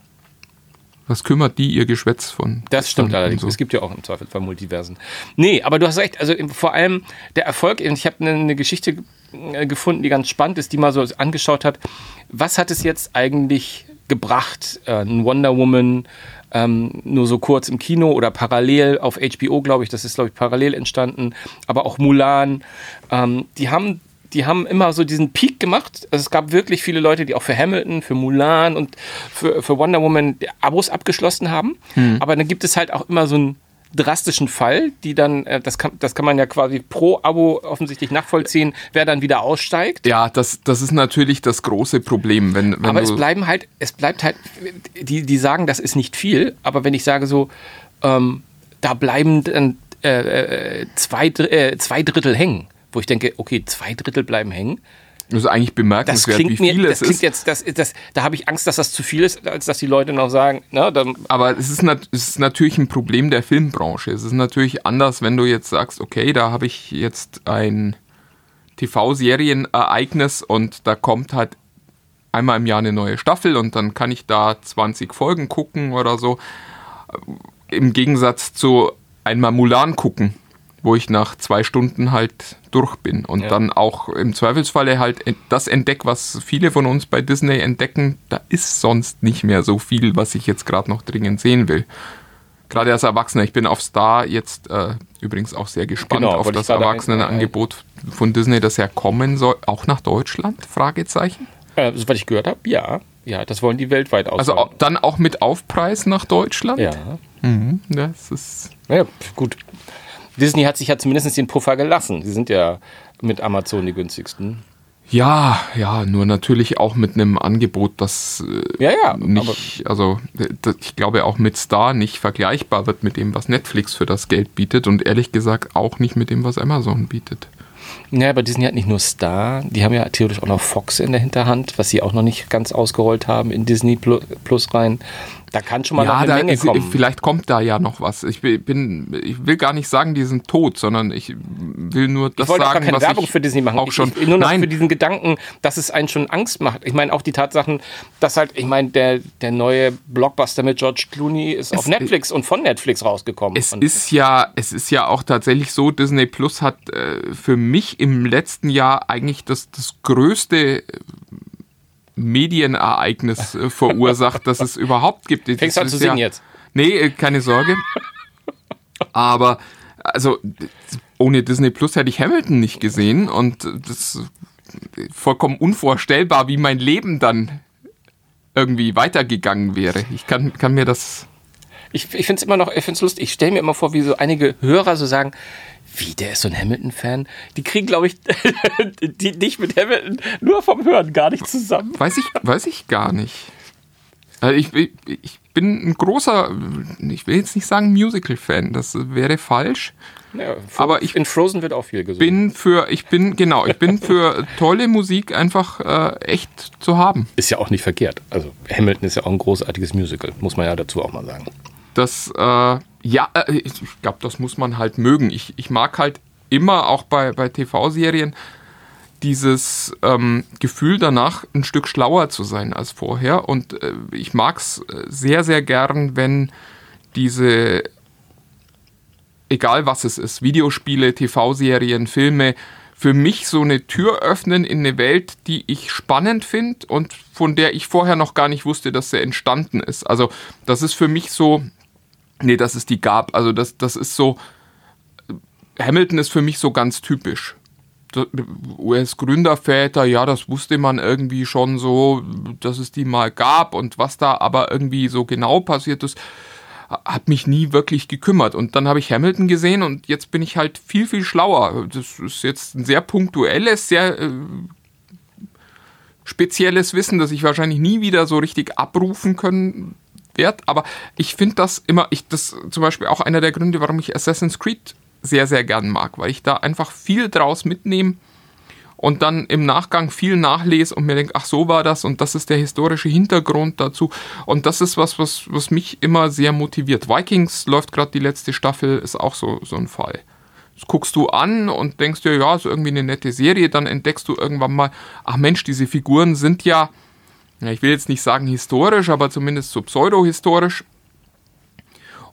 was kümmert die ihr Geschwätz von? Das stimmt allerdings. und Es gibt ja auch im Zweifelsfall Multiversen. Nee, aber du hast recht. Also vor allem der Erfolg. Ich habe eine, eine Geschichte gefunden, die ganz spannend ist, die mal so angeschaut hat. Was hat es jetzt eigentlich gebracht? Äh, ein Wonder Woman ähm, nur so kurz im Kino oder parallel auf HBO, glaube ich. Das ist, glaube ich, parallel entstanden. Aber auch Mulan. Ähm, die haben die haben immer so diesen Peak gemacht. Also es gab wirklich viele Leute, die auch für Hamilton, für Mulan und für, für Wonder Woman Abos abgeschlossen haben. Aber dann gibt es halt auch immer so einen drastischen Fall, die dann, äh, das kann, das kann man ja quasi pro Abo offensichtlich nachvollziehen, wer dann wieder aussteigt. Ja, das, das ist natürlich das große Problem, wenn, wenn aber es bleiben halt, es bleibt halt, die, die sagen, das ist nicht viel, aber wenn ich sage so, ähm, da bleiben dann äh, äh, zwei, äh, zwei Drittel hängen, wo ich denke, okay, zwei Drittel bleiben hängen. Das ist eigentlich Das bemerkenswert, wie klingt viel mir, es das klingt ist. jetzt, das, das, da habe ich Angst, dass das zu viel ist, als dass die Leute noch sagen, dann, Aber es ist, nat es ist natürlich ein Problem der Filmbranche. Es ist natürlich anders, wenn du jetzt sagst, okay, da habe ich jetzt ein TV-Serienereignis und da kommt halt einmal im Jahr eine neue Staffel und dann kann ich da 20 Folgen gucken oder so. Im Gegensatz zu einmal Mulan gucken, wo ich nach zwei Stunden halt durch bin und Ja. dann auch im Zweifelsfalle halt das entdecke, was viele von uns bei Disney entdecken. Da ist sonst nicht mehr so viel, was ich jetzt gerade noch dringend sehen will. Gerade als Erwachsener, ich bin auf Star jetzt äh, übrigens auch sehr gespannt Genau, auf das Erwachsenenangebot von Disney, das ja kommen soll, auch nach Deutschland? Fragezeichen. äh, soweit ich gehört habe, ja, ja, das wollen die weltweit Also ausrollen. au- dann auch mit Aufpreis nach Deutschland? ja. Mhm, das ist Ja, pf, gut. Disney hat sich ja zumindest den Puffer gelassen. Sie sind ja mit Amazon die günstigsten. Ja, ja, nur natürlich auch mit einem Angebot, das äh, Ja, ja, nicht, also äh, ich glaube auch mit Star nicht vergleichbar wird mit dem, was Netflix für das Geld bietet und ehrlich gesagt auch nicht mit dem, was Amazon bietet. Ja, aber Disney hat nicht nur Star, die haben ja theoretisch auch noch Fox in der Hinterhand, was sie auch noch nicht ganz ausgerollt haben in Disney Plu- Plus rein. Da kann schon mal noch eine da Menge ist, kommen. vielleicht kommt da ja noch was. Ich bin- ich will gar nicht sagen, die sind tot, sondern ich will nur das ich wollte auch gar sagen, keine was Werbung ich für Disney machen. Auch schon. Ich, nur noch Nein, für diesen Gedanken, dass es einen schon Angst macht. Ich meine auch die Tatsachen, dass halt, ich meine, der, der neue Blockbuster mit George Clooney ist auf Netflix und von Netflix rausgekommen. Es und ist ja, es ist ja auch tatsächlich so, Disney Plus hat äh, für mich im letzten Jahr eigentlich das, das größte Medienereignis äh, verursacht, das es überhaupt gibt. Fängst du an zu singen ja, jetzt? Nee, äh, keine Sorge. Aber also ohne Disney Plus hätte ich Hamilton nicht gesehen und das ist vollkommen unvorstellbar, wie mein Leben dann irgendwie weitergegangen wäre. Ich kann, kann mir das Ich, ich finde es immer noch, ich finde es lustig. Ich stelle mir immer vor, wie so einige Hörer so sagen, wie, der ist so ein Hamilton-Fan? Die kriegen, glaube ich, die nicht mit Hamilton nur vom Hören gar nicht zusammen. Weiß ich, weiß ich gar nicht. Also ich, ich, ich bin ein großer, ich will jetzt nicht sagen Musical-Fan, das wäre falsch. Ja, Aber ich in Frozen wird auch viel gesungen. Bin für, ich bin, genau, ich bin für tolle Musik einfach äh, echt zu haben. ist ja auch nicht verkehrt. Also Hamilton ist ja auch ein großartiges Musical, muss man ja dazu auch mal sagen. Das, äh, ja, äh, ich glaube, das muss man halt mögen. Ich, ich mag halt immer auch bei, bei TV-Serien dieses ähm, Gefühl danach, ein Stück schlauer zu sein als vorher. Und äh, ich mag es sehr, sehr gern, wenn diese, egal was es ist, Videospiele, TV-Serien, Filme, für mich so eine Tür öffnen in eine Welt, die ich spannend finde und von der ich vorher noch gar nicht wusste, dass sie entstanden ist. Also das ist für mich so, nee, das ist die Gab, also das, das ist so, Hamilton ist für mich so ganz typisch. US-Gründerväter, ja, das wusste man irgendwie schon so, dass es die mal gab und was da aber irgendwie so genau passiert ist, hat mich nie wirklich gekümmert. Und dann habe ich Hamilton gesehen und jetzt bin ich halt viel, viel schlauer. Das ist jetzt ein sehr punktuelles, sehr äh, spezielles Wissen, das ich wahrscheinlich nie wieder so richtig abrufen können werde. Aber ich finde das immer, ich, das zum Beispiel auch einer der Gründe, warum ich Assassin's Creed sehr, sehr gern mag, weil ich da einfach viel draus mitnehme und dann im Nachgang viel nachlese und mir denke, ach so war das und das ist der historische Hintergrund dazu. Und das ist was, was, was mich immer sehr motiviert. Vikings läuft gerade die letzte Staffel, ist auch so, so ein Fall. Das guckst du an und denkst dir, ja, ist irgendwie eine nette Serie, dann entdeckst du irgendwann mal, ach Mensch, diese Figuren sind ja, ja ich will jetzt nicht sagen historisch, aber zumindest so pseudo-historisch.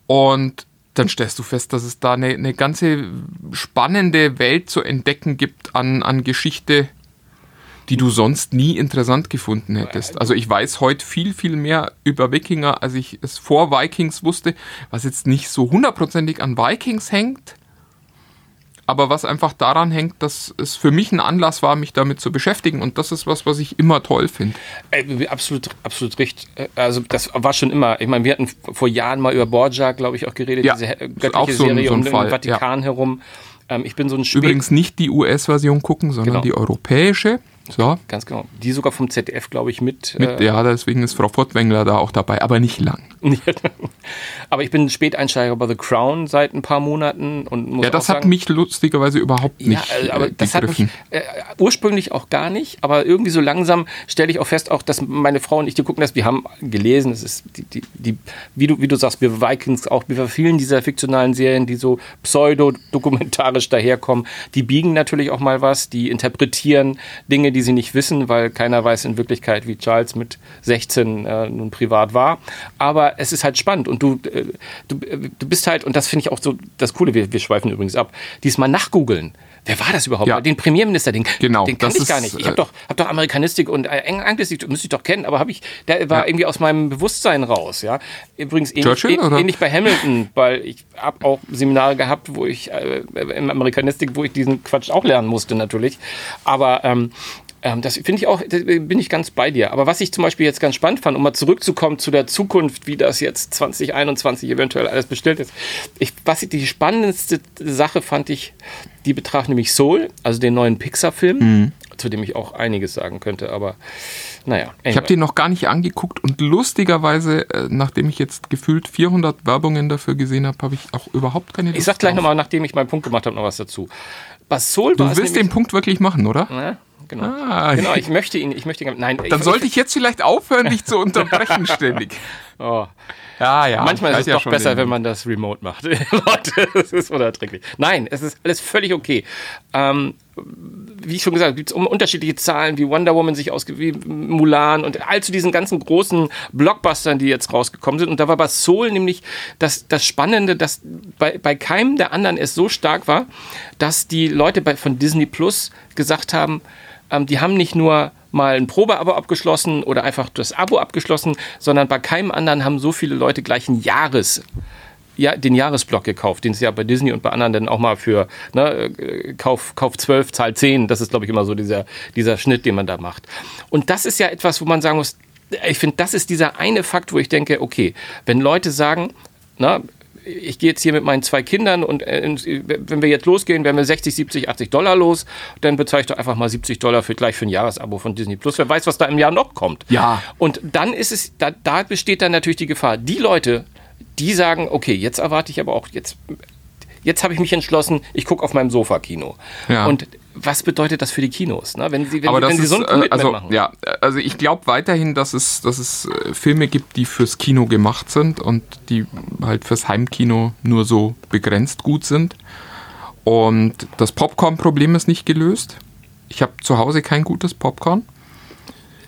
Und dann stellst du fest, dass es da eine, eine ganze spannende Welt zu entdecken gibt an, an Geschichte, die du sonst nie interessant gefunden hättest. Also ich weiß heute viel, viel mehr über Wikinger, als ich es vor Vikings wusste, was jetzt nicht so hundertprozentig an Vikings hängt, aber was einfach daran hängt, dass es für mich ein Anlass war, mich damit zu beschäftigen und das ist was, was ich immer toll finde. Ey, absolut, absolut richtig. Äh, Also das war schon immer. Ich meine, wir hatten vor Jahren mal über Borgia, glaube ich, auch geredet, Ja, diese äh, göttliche auch so ein- Serie so ein um Fall, den Vatikan herum. Ähm, ich bin so ein Spät Übrigens nicht die US-Version gucken, sondern Genau. die europäische. So, Ganz genau. Die sogar vom ZDF, glaube ich, mit. mit, äh, ja, deswegen ist Frau Furtwängler da auch dabei, aber nicht lang. Aber ich bin ein Späteinsteiger bei The Crown seit ein paar Monaten und muss Ja, das auch hat sagen, mich lustigerweise überhaupt Ja, nicht äh, aber äh, das hat mich äh, ursprünglich auch gar nicht, aber irgendwie so langsam stelle ich auch fest, auch dass meine Frau und ich, die gucken das, wir haben gelesen, es ist die, die, die wie du wie du sagst, wir Vikings auch, wir vielen dieser fiktionalen Serien, die so pseudo-dokumentarisch daherkommen, die biegen natürlich auch mal was, die interpretieren Dinge, die sie nicht wissen, weil keiner weiß in Wirklichkeit, wie Charles mit 16 äh, nun privat war. Aber es ist halt spannend und du, äh, du, äh, du bist halt, und das finde ich auch so das Coole, wir, wir schweifen übrigens ab, diesmal nachgoogeln. Wer war das überhaupt? Ja. Den Premierminister, den, Genau, den kannte ich gar nicht. Ich äh, habe doch, hab doch Amerikanistik und äh, Anglistik, müsste ich doch kennen, aber habe ich, der war irgendwie aus meinem Bewusstsein raus. Ja? Übrigens ähnlich, ähnlich bei Hamilton, weil ich habe auch Seminare gehabt, wo ich äh, in Amerikanistik, wo ich diesen Quatsch auch lernen musste natürlich. Aber ähm, ähm, das finde ich auch, bin ich ganz bei dir. Aber was ich zum Beispiel jetzt ganz spannend fand, um mal zurückzukommen zu der Zukunft, wie das jetzt 2021 eventuell alles bestellt ist. Ich, was ich die spannendste Sache fand ich, die betraf nämlich Soul, also den neuen Pixar-Film, Mhm. zu dem ich auch einiges sagen könnte, aber naja. Ich habe den noch gar nicht angeguckt und lustigerweise, äh, nachdem ich jetzt gefühlt 400 Werbungen dafür gesehen habe, habe ich auch überhaupt keine Lust ich sag gleich nochmal, nachdem ich meinen Punkt gemacht habe, noch was dazu. Was Soul Du willst den Punkt wirklich machen, oder? Ja, genau. Ah. genau, ich möchte ihn, ich möchte ihn, nein. Dann sollte ich jetzt vielleicht aufhören, dich zu unterbrechen ständig. Oh. Ja, ja. Manchmal ich ist es ja doch besser, den- wenn man das remote macht. Leute, das ist unerträglich. Nein, es ist alles völlig okay. Ähm, wie ich schon gesagt habe, gibt es unterschiedliche Zahlen, wie Wonder Woman sich ausge... wie Mulan und all zu diesen ganzen großen Blockbustern, die jetzt rausgekommen sind. Und da war bei Soul nämlich das, das Spannende, dass bei, bei keinem der anderen es so stark war, dass die Leute bei, von Disney Plus gesagt haben, ähm, die haben nicht nur mal ein Probeabo abgeschlossen oder einfach das Abo abgeschlossen, sondern bei keinem anderen haben so viele Leute gleich ein Jahres ja, den Jahresblock gekauft, den es ja bei Disney und bei anderen dann auch mal für ne, äh, Kauf, Kauf 12, Zahl 10, das ist, glaube ich, immer so dieser, dieser Schnitt, den man da macht. Und das ist ja etwas, wo man sagen muss, ich finde, das ist dieser eine Fakt, wo ich denke, okay, wenn Leute sagen, na, ich gehe jetzt hier mit meinen zwei Kindern und äh, wenn wir jetzt losgehen, werden wir 60, 70, 80 Dollar los, dann bezahle ich doch einfach mal 70 Dollar für gleich für ein Jahresabo von Disney Plus. Wer weiß, was da im Jahr noch kommt. Ja. Und dann ist es, da, da besteht dann natürlich die Gefahr. Die Leute, die sagen, okay, jetzt erwarte ich aber auch, jetzt, jetzt habe ich mich entschlossen, ich gucke auf meinem Sofa Kino. Ja. Und was bedeutet das für die Kinos? Ne? Wenn sie, wenn, wenn sie ist, so ein äh, Commitment also, machen. ja, also ich glaube weiterhin, dass es, dass es äh, Filme gibt, die fürs Kino gemacht sind und die halt fürs Heimkino nur so begrenzt gut sind. Und das Popcorn-Problem ist nicht gelöst. Ich habe zu Hause kein gutes Popcorn.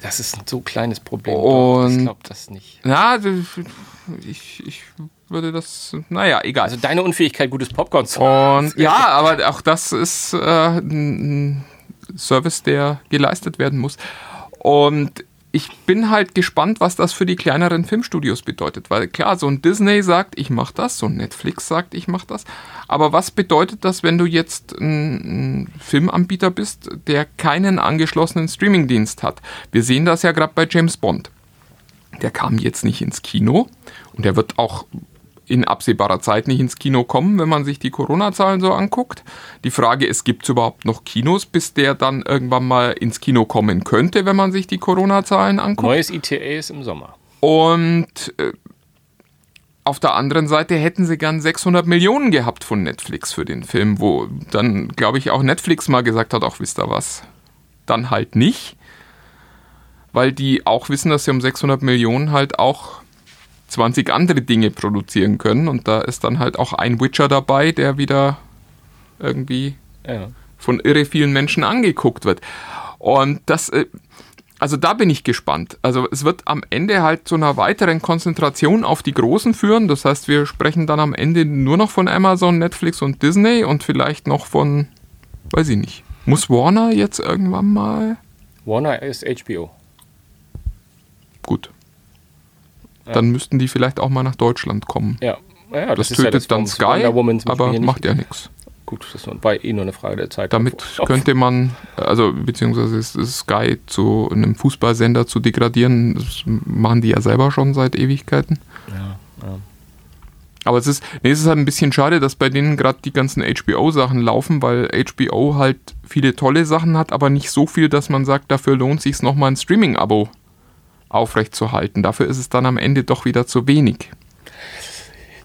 Das ist ein so kleines Problem. Und- ich glaube das nicht. Ja, ich, ich würde das, naja, egal. Also deine Unfähigkeit, gutes Popcorn zu machen. Und ja, aber auch das ist äh, ein Service, der geleistet werden muss. Und ich bin halt gespannt, was das für die kleineren Filmstudios bedeutet. Weil klar, so ein Disney sagt, ich mache das, so ein Netflix sagt, ich mache das. Aber was bedeutet das, wenn du jetzt ein, ein Filmanbieter bist, der keinen angeschlossenen Streamingdienst hat? Wir sehen das ja gerade bei James Bond. Der kam jetzt nicht ins Kino und der wird auch in absehbarer Zeit nicht ins Kino kommen, wenn man sich die Corona-Zahlen so anguckt. Die Frage ist, gibt es überhaupt noch Kinos, bis der dann irgendwann mal ins Kino kommen könnte, wenn man sich die Corona-Zahlen anguckt? Neues ITA ist im Sommer. Und äh, auf der anderen Seite hätten sie gern 600 Millionen gehabt von Netflix für den Film, wo dann, glaube ich, auch Netflix mal gesagt hat, auch wisst ihr was, dann halt nicht. Weil die auch wissen, dass sie um 600 Millionen halt auch 20 andere Dinge produzieren können. Und da ist dann halt auch ein Witcher dabei, der wieder irgendwie Ja. von irre vielen Menschen angeguckt wird. Und das, äh, also da bin ich gespannt. Also es wird am Ende halt zu einer weiteren Konzentration auf die Großen führen. Das heißt, wir sprechen dann am Ende nur noch von Amazon, Netflix und Disney und vielleicht noch von, weiß ich nicht. Muss Warner jetzt irgendwann mal? Warner ist HBO. Gut. Dann müssten die vielleicht auch mal nach Deutschland kommen. Ja. ja Das, ja tötet dann warum Sky, aber macht ja nichts. gut, das war eh nur eine Frage der Zeit. Damit könnte man, also beziehungsweise Sky zu einem Fußballsender zu degradieren, das machen die ja selber schon seit Ewigkeiten. Ja, ja. Aber es ist, nee, es ist halt ein bisschen schade, dass bei denen gerade die ganzen HBO-Sachen laufen, weil HBO halt viele tolle Sachen hat, aber nicht so viel, dass man sagt, dafür lohnt sich nochmal ein Streaming-Abo aufrechtzuerhalten. Dafür ist es dann am Ende doch wieder zu wenig.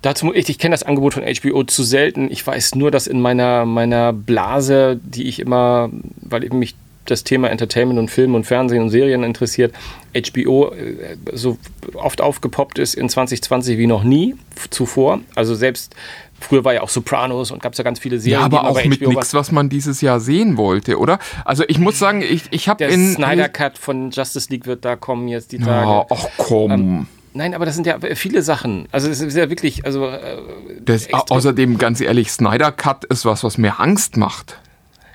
Dazu, ich, ich kenne das Angebot von HBO zu selten. Ich weiß nur, dass in meiner, meiner Blase, die ich immer, weil eben mich das Thema Entertainment und Film und Fernsehen und Serien interessiert, HBO äh, so oft aufgepoppt ist in 2020 wie noch nie zuvor. Also selbst früher war ja auch Sopranos und gab es ja ganz viele Serien. Ja, aber auch mit nichts, was man dieses Jahr sehen wollte, oder? Also ich muss sagen, ich, ich habe Der in... Snyder Cut von Justice League wird da kommen jetzt die Tage. Ja, ach komm. Nein, aber das sind ja viele Sachen. Also es ist ja wirklich, also äh, das, extrem- außerdem, ganz ehrlich, Snyder Cut ist was, was mir Angst macht.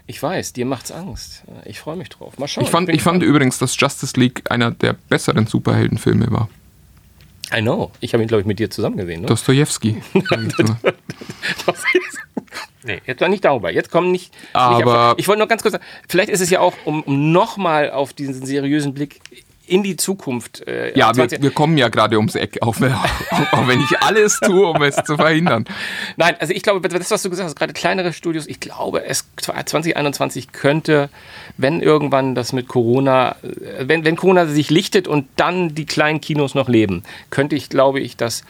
ich weiß, dir macht's Angst. Ich freue mich drauf. Mal schauen. Ich fand, bin ich fand übrigens, dass Justice League einer der besseren Superheldenfilme war. I know. Ich habe ihn, glaube ich, mit dir zusammen gesehen. Ne? Dostojewski. nee, jetzt war nicht darüber. Jetzt kommen nicht. Aber- nicht ich wollte nur ganz kurz sagen, vielleicht ist es ja auch, um, um nochmal auf diesen seriösen Blick in die Zukunft. Äh, Ja, wir, 20 wir kommen ja gerade ums Eck, auch wenn, auch, auch wenn ich alles tue, um es zu verhindern. Nein, also ich glaube, das, was du gesagt hast, gerade kleinere Studios, ich glaube, es 2021 könnte, wenn irgendwann das mit Corona, äh, wenn, wenn Corona sich lichtet und dann die kleinen Kinos noch leben, könnte ich, glaube ich, dass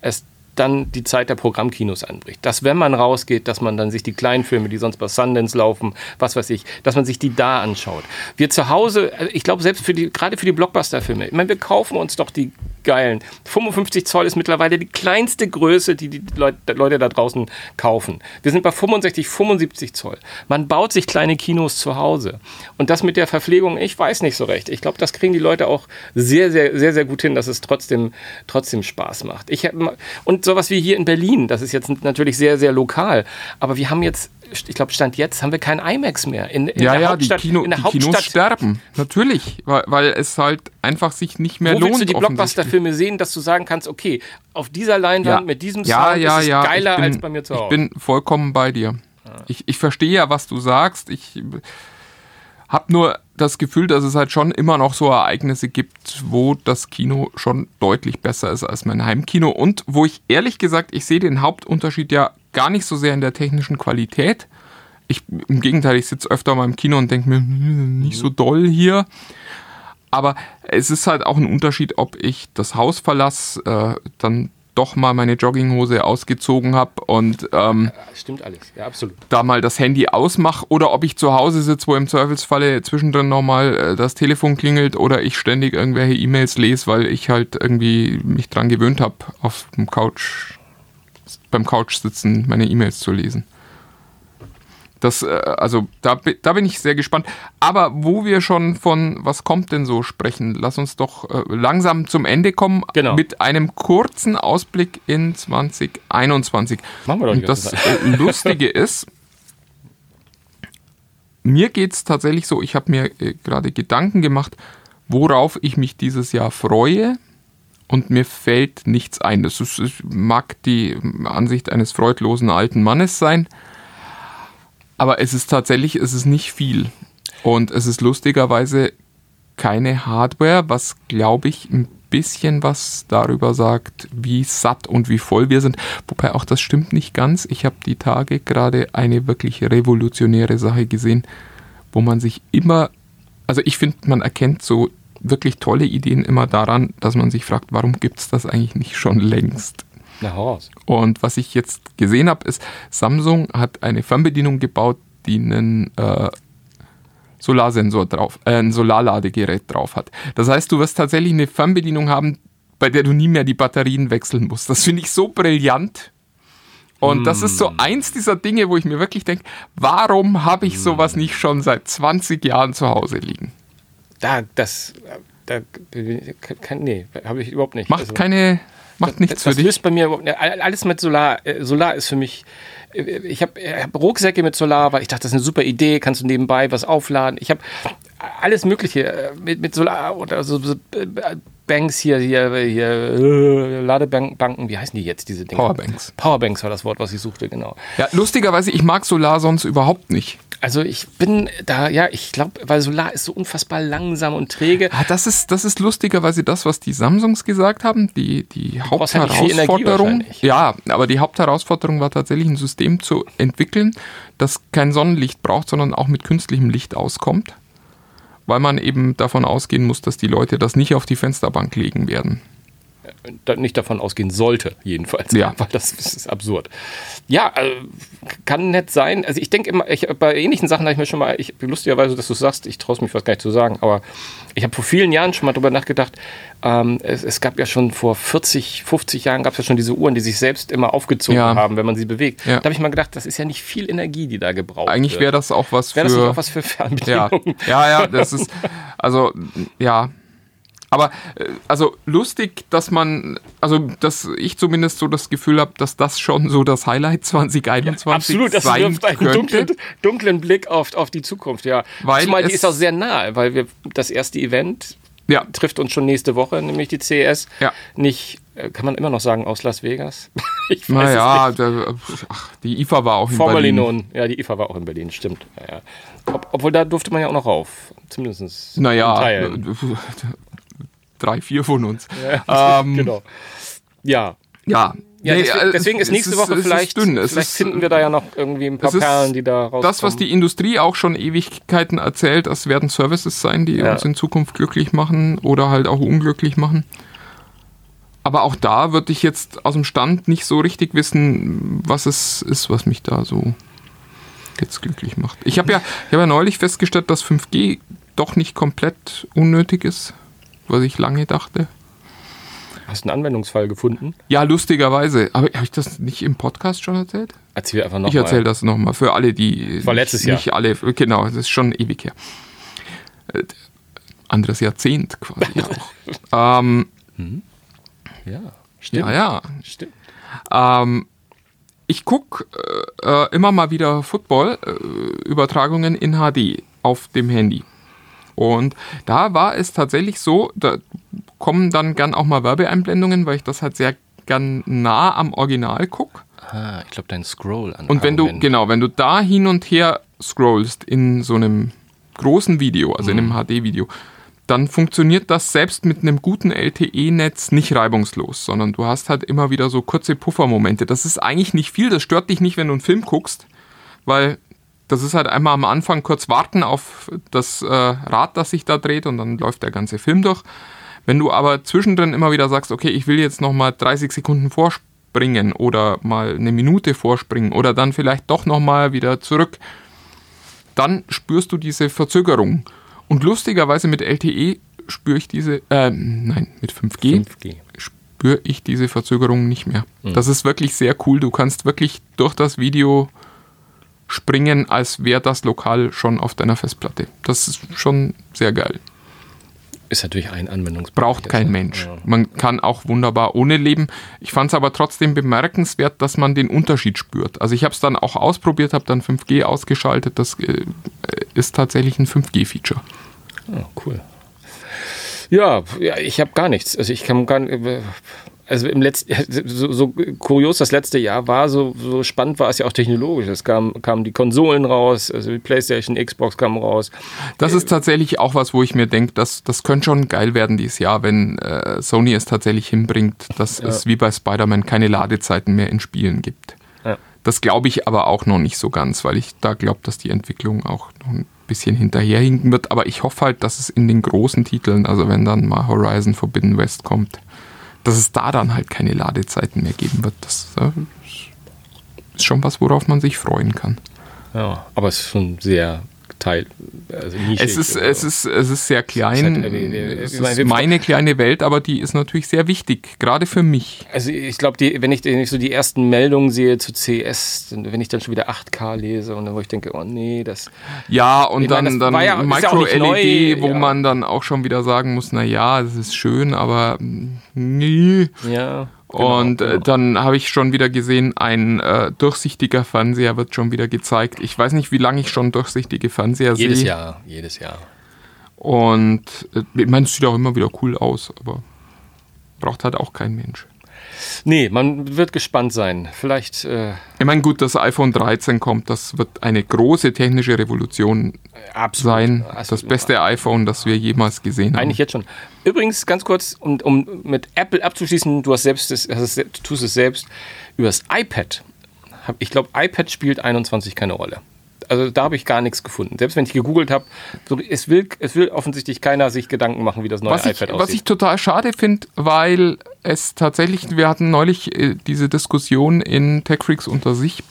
es dann die Zeit der Programmkinos anbricht. Dass, wenn man rausgeht, dass man dann sich die kleinen Filme, die sonst bei Sundance laufen, was weiß ich, dass man sich die da anschaut. Wir zu Hause, also ich glaube, selbst für die, gerade für die Blockbuster-Filme, ich meine, wir kaufen uns doch die geilen. 55 Zoll ist mittlerweile die kleinste Größe, die die Leute, da draußen kaufen. Wir sind bei 65, 75 Zoll. Man baut sich kleine Kinos zu Hause. Und das mit der Verpflegung, ich weiß nicht so recht. Ich glaube, das kriegen die Leute auch sehr, sehr, sehr, sehr gut hin, dass es trotzdem, trotzdem Spaß macht. Ich und sowas wie hier in Berlin, das ist jetzt natürlich sehr, sehr lokal. Aber wir haben jetzt, ich glaube, Stand jetzt haben wir kein IMAX mehr. In, in Ja, der ja, die, Hauptstadt, Kino, in der die Kinos Hauptstadt sterben. Natürlich, weil, weil es halt einfach sich nicht mehr wo lohnt. willst du die. Blockbuster-Filme sehen, dass du sagen kannst, okay, auf dieser Leinwand mit diesem ja, Sound ja, ist es ja. geiler bin, als bei mir zu Hause. Ich bin vollkommen bei dir. Ich, ich verstehe ja, was du sagst. Ich habe nur das Gefühl, dass es halt schon immer noch so Ereignisse gibt, wo das Kino schon deutlich besser ist als mein Heimkino und wo ich ehrlich gesagt, ich sehe den Hauptunterschied ja gar nicht so sehr in der technischen Qualität. Ich, Im Gegenteil, ich sitze öfter mal im Kino und denke mir, hm, nicht so doll hier. Aber es ist halt auch ein Unterschied, ob ich das Haus verlasse, äh, dann doch mal meine Jogginghose ausgezogen habe und ähm, Stimmt alles, ja, absolut. da mal das Handy ausmache oder ob ich zu Hause sitze, wo im Zweifelsfalle zwischendrin nochmal äh, das Telefon klingelt oder ich ständig irgendwelche E-Mails lese, weil ich halt irgendwie mich dran gewöhnt habe, auf dem Couch, beim Couch sitzen, meine E-Mails zu lesen. Das, äh, also da, da bin ich sehr gespannt. Aber wo wir schon von was kommt denn so sprechen, lass uns doch äh, langsam zum Ende kommen Genau. mit einem kurzen Ausblick in 2021. Machen wir doch Und das äh, Lustige ist, mir geht es tatsächlich so, ich habe mir äh, gerade Gedanken gemacht, worauf ich mich dieses Jahr freue und mir fällt nichts ein. Das ist, mag die Ansicht eines freudlosen alten Mannes sein, aber es ist tatsächlich, es ist nicht viel. Und es ist lustigerweise keine Hardware, was glaube ich ein bisschen was darüber sagt, wie satt und wie voll wir sind. Wobei auch das stimmt nicht ganz. Ich habe die Tage gerade eine wirklich revolutionäre Sache gesehen, wo man sich immer, also ich finde, man erkennt so wirklich tolle Ideen immer daran, dass man sich fragt, warum gibt es das eigentlich nicht schon längst? Na, raus. Und was ich jetzt gesehen habe, ist, Samsung hat eine Fernbedienung gebaut, die einen äh, Solarsensor drauf, äh, ein Solarladegerät drauf hat. Das heißt, du wirst tatsächlich eine Fernbedienung haben, bei der du nie mehr die Batterien wechseln musst. Das finde ich so brillant. Und das ist so eins dieser Dinge, wo ich mir wirklich denke, warum habe ich sowas nicht schon seit 20 Jahren zu Hause liegen? Da, das, da, kann, nee, habe ich überhaupt nicht. Macht Also, keine, macht nichts das für dich. löst bei mir überhaupt nicht. Alles mit Solar. äh, Solar ist für mich. äh, Ich habe hab Rucksäcke mit Solar, weil ich dachte, das ist eine super Idee. Kannst du nebenbei was aufladen? Ich habe alles Mögliche äh, mit, mit Solar oder so, so Banks hier, hier, hier Ladebanken, wie heißen die jetzt, diese Dinge? Powerbanks. Powerbanks war das Wort, was ich suchte, genau. Ja, lustigerweise, ich mag Solar sonst überhaupt nicht. Also ich bin da, ja, ich glaube, weil Solar ist so unfassbar langsam und träge. Ah, das ist, das ist lustigerweise das, was die Samsungs gesagt haben. Die, die brauchst halt Hauptherausforderung. wahrscheinlich. Ja, aber die Hauptherausforderung war tatsächlich ein System zu entwickeln, das kein Sonnenlicht braucht, sondern auch mit künstlichem Licht auskommt. Weil man eben davon ausgehen muss, dass die Leute das nicht auf die Fensterbank legen werden. Nicht davon ausgehen sollte, jedenfalls. Ja. Weil das, das ist absurd. Ja, äh, kann nett sein. Also ich denke immer, ich, bei ähnlichen Sachen habe ich mir schon mal, ich, lustigerweise, dass du es sagst, ich traue es mich fast gar nicht zu sagen, aber ich habe vor vielen Jahren schon mal drüber nachgedacht, ähm, es, es gab ja schon vor 40, 50 Jahren gab es ja schon diese Uhren, die sich selbst immer aufgezogen Ja. haben, wenn man sie bewegt. Ja. Da habe ich mal gedacht, das ist ja nicht viel Energie, die da gebraucht Eigentlich wird. wäre das auch was Wäre das nicht für. auch was für ja, Fernbedienungen? ja, ja, das ist, also, ja. Aber, äh, also lustig, dass man, also, dass ich zumindest so das Gefühl habe, dass das schon so das Highlight 2021 Absolut, das sein wirft einen dunklen, dunklen Blick auf, auf die Zukunft, ja. Weil Zumal die ist auch sehr nahe, weil wir das erste Event Ja, trifft uns schon nächste Woche, nämlich die CES. Ja. Nicht, äh, kann man immer noch sagen, aus Las Vegas? ich weiß naja, der, ach, die IFA war auch in Formerly Berlin. known. Ja, die IFA war auch in Berlin, stimmt. Ja, ja. Ob, obwohl da durfte man ja auch noch rauf. Zumindest. in Naja. Drei, vier von uns. Ja, ähm, genau. Ja. Ja. Ja, Nee, deswegen, äh, deswegen ist nächste es Woche vielleicht, Ist vielleicht ist, finden wir da ja noch irgendwie ein paar ist Perlen, die da rauskommen. Das, was die Industrie auch schon Ewigkeiten erzählt, das werden Services sein, die Ja. uns in Zukunft glücklich machen oder halt auch unglücklich machen. Aber auch da würde ich jetzt aus dem Stand nicht so richtig wissen, was es ist, was mich da so jetzt glücklich macht. Ich habe ja, ich hab ja neulich festgestellt, dass 5G doch nicht komplett unnötig ist, was ich lange dachte. Hast du einen Anwendungsfall gefunden? Ja, lustigerweise. Aber habe ich das nicht im Podcast schon erzählt? Erzähl einfach noch Ich erzähle das nochmal für alle, die. War letztes nicht, Jahr. Nicht alle, genau, das ist schon ewig her. Äh, Anderes Jahrzehnt quasi auch. ähm, Ja, stimmt. ja, ja. Stimmt. Ähm, ich gucke äh, äh, immer mal wieder Football-Übertragungen in HD auf dem Handy. Und da war es tatsächlich so, da kommen dann gern auch mal Werbeeinblendungen, weil ich das halt sehr gern nah am Original gucke. Ah, ich glaube, dein Scroll an. Und wenn du, genau, wenn du da hin und her scrollst in so einem großen Video, also in einem HD-Video, dann funktioniert das selbst mit einem guten LTE-Netz nicht reibungslos, sondern du hast halt immer wieder so kurze Puffermomente. Das ist eigentlich nicht viel, das stört dich nicht, wenn du einen Film guckst, weil das ist halt einmal am Anfang kurz warten auf das äh, Rad, das sich da dreht und dann läuft der ganze Film durch. Wenn du aber zwischendrin immer wieder sagst, okay, ich will jetzt nochmal 30 Sekunden vorspringen oder mal eine Minute vorspringen oder dann vielleicht doch nochmal wieder zurück, dann spürst du diese Verzögerung. Und lustigerweise mit LTE spüre ich diese, äh, nein, mit 5G, 5G. spüre ich diese Verzögerung nicht mehr. Das ist wirklich sehr cool. Du kannst wirklich durch das Video springen, als wäre das lokal schon auf deiner Festplatte. Das ist schon sehr geil. Ist natürlich ein Anwendungsbereich. Braucht kein Also, Mensch. ja. Man kann auch wunderbar ohne leben. Ich fand es aber trotzdem bemerkenswert, dass man den Unterschied spürt. Also ich habe es dann auch ausprobiert, habe dann 5G ausgeschaltet. Das äh, ist tatsächlich ein 5G-Feature. Ah, cool. Ja, ja ich habe gar nichts. Also ich kann gar nicht. Also im letzten, so, so kurios das letzte Jahr war, so, so spannend war es ja auch technologisch. Es kam, kamen die Konsolen raus, also die PlayStation, Xbox kamen raus. Das ist tatsächlich auch was, wo ich mir denke, das, das könnte schon geil werden dieses Jahr, wenn äh, Sony es tatsächlich hinbringt, dass es wie bei Spider-Man keine Ladezeiten mehr in Spielen gibt. Ja. Das glaube ich aber auch noch nicht so ganz, weil ich da glaube, dass die Entwicklung auch noch ein bisschen hinterherhinken wird. Aber ich hoffe halt, dass es in den großen Titeln, also wenn dann mal Horizon Forbidden West kommt, dass es da dann halt keine Ladezeiten mehr geben wird. Das äh, ist schon was, worauf man sich freuen kann. Ja, aber es ist schon sehr teil. Also Es ist, es, ist, es ist sehr klein. halt, es ist wir- meine kleine Welt, aber die ist natürlich sehr wichtig, gerade für mich. Also ich glaube, wenn ich, wenn ich so die ersten Meldungen sehe zu CS, wenn ich dann schon wieder 8K lese und dann wo ich denke, oh nee, das Ja, und Ich dann, meine, dann ja- Micro-LED, wo ja. man dann auch schon wieder sagen muss, na ja, es ist schön, aber mm, nee. ja. Genau, und äh, dann habe ich schon wieder gesehen, ein äh, durchsichtiger Fernseher wird schon wieder gezeigt. Ich weiß nicht, wie lange ich schon durchsichtige Fernseher jedes sehe. Jahr, jedes Jahr. Und äh, ich meine, es sieht auch immer wieder cool aus, aber braucht halt auch kein Mensch. Nee, man wird gespannt sein. Vielleicht. Äh, Ich meine, gut, das iPhone 13 kommt, das wird eine große technische Revolution absolut, sein. absolut. Das beste iPhone, das wir jemals gesehen haben. Eigentlich jetzt schon. Übrigens, ganz kurz, um, um mit Apple abzuschließen, du hast selbst das, hast es, tust es selbst, über das iPad. Ich glaube, iPad spielt 21 keine Rolle. Also da habe ich gar nichts gefunden. Selbst wenn ich gegoogelt habe, so, es, will, es will offensichtlich keiner sich Gedanken machen, wie das neue was ich, iPad was aussieht. ich total schade finde, weil es tatsächlich, wir hatten neulich äh, diese Diskussion in TechFreaks unter sich.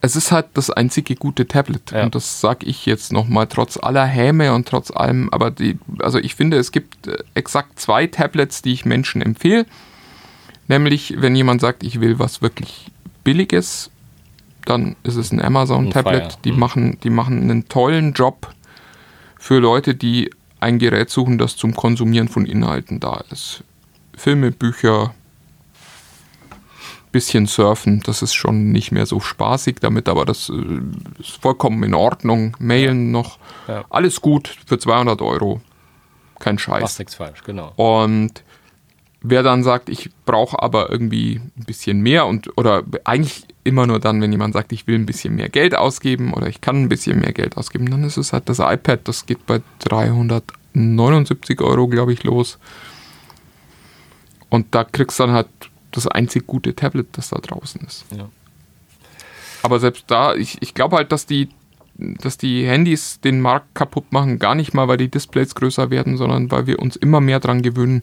Es ist halt das einzige gute Tablet. Ja. Und das sage ich jetzt nochmal, trotz aller Häme und trotz allem. Aber die, also ich finde, es gibt äh, exakt zwei Tablets, die ich Menschen empfehle. Nämlich, wenn jemand sagt, ich will was wirklich Billiges, dann ist es ein Amazon-Tablet. Die, Mhm. machen, die machen einen tollen Job für Leute, die ein Gerät suchen, das zum Konsumieren von Inhalten da ist. Filme, Bücher, bisschen surfen, das ist schon nicht mehr so spaßig damit, aber das äh, ist vollkommen in Ordnung. Mailen noch, Ja. alles gut für 200 Euro. Kein Scheiß. Machst nichts falsch, genau. Und wer dann sagt, ich brauche aber irgendwie ein bisschen mehr und oder eigentlich immer nur dann, wenn jemand sagt, ich will ein bisschen mehr Geld ausgeben oder ich kann ein bisschen mehr Geld ausgeben, dann ist es halt das iPad, das geht bei 379 Euro, glaube ich, los. Und da kriegst du dann halt das einzig gute Tablet, das da draußen ist. Ja. Aber selbst da, ich, ich glaube halt, dass die, dass die Handys den Markt kaputt machen, gar nicht mal, weil die Displays größer werden, sondern weil wir uns immer mehr dran gewöhnen,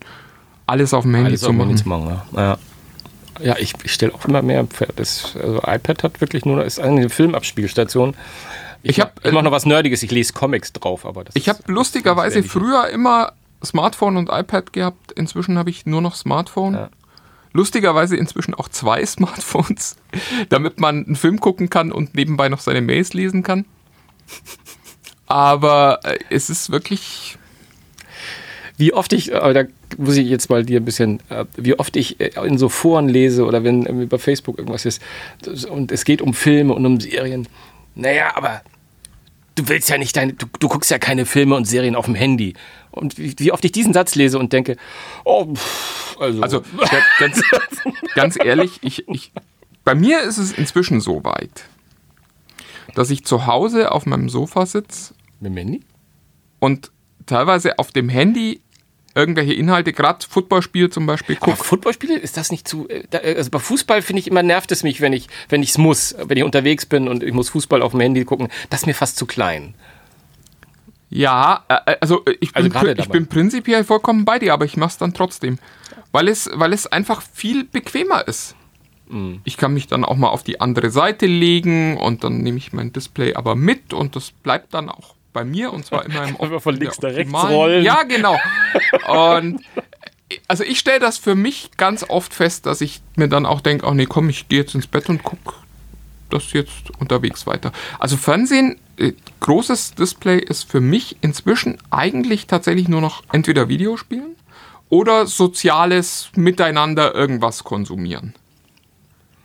alles auf dem Handy Alles zu machen. Handy zu machen. Ja, ja. ja ich, ich stelle auch immer mehr. Das, also iPad hat wirklich nur ist eine Filmabspielstation. Ich, Ich hab, ich mache noch was Nerdiges. Ich lese Comics drauf, aber das Ich habe lustigerweise früher immer Smartphone und iPad gehabt. Inzwischen habe ich nur noch Smartphone. Ja. Lustigerweise inzwischen auch zwei Smartphones, damit man einen Film gucken kann und nebenbei noch seine Mails lesen kann. Aber äh, es ist wirklich. Wie oft ich, aber da muss ich jetzt mal dir ein bisschen, äh, wie oft ich äh, in so Foren lese oder wenn bei Facebook irgendwas ist und es geht um Filme und um Serien. Naja, aber du willst ja nicht deine, du, du guckst ja keine Filme und Serien auf dem Handy. Und wie, oft ich diesen Satz lese und denke, oh, pff, also, Also ga- ganz, ganz ehrlich, ich, ich, bei mir ist es inzwischen so weit, dass ich zu Hause auf meinem Sofa sitze mit dem Handy? und teilweise auf dem Handy irgendwelche Inhalte, gerade Footballspiel zum Beispiel, gucke. Footballspiele, ist das nicht zu. äh, da- Also bei Fußball finde ich immer nervt es mich, wenn ich wenn ich es muss, wenn ich unterwegs bin und ich muss Fußball auf dem Handy gucken. Das ist mir fast zu klein. Ja, äh, also äh, ich, Also bin, pri- ich bin prinzipiell vollkommen bei dir, aber ich mache es dann trotzdem. Weil es, weil es einfach viel bequemer ist. Mhm. Ich kann mich dann auch mal auf die andere Seite legen und dann nehme ich mein Display aber mit und das bleibt dann auch bei mir und zwar immer im Einfach von links nach rechts rollen. Ja, genau. Und also ich stelle das für mich ganz oft fest, dass ich mir dann auch denke, ach nee, komm, ich gehe jetzt ins Bett und guck das jetzt unterwegs weiter. Also Fernsehen, äh, großes Display ist für mich inzwischen eigentlich tatsächlich nur noch entweder Videospielen oder soziales Miteinander irgendwas konsumieren.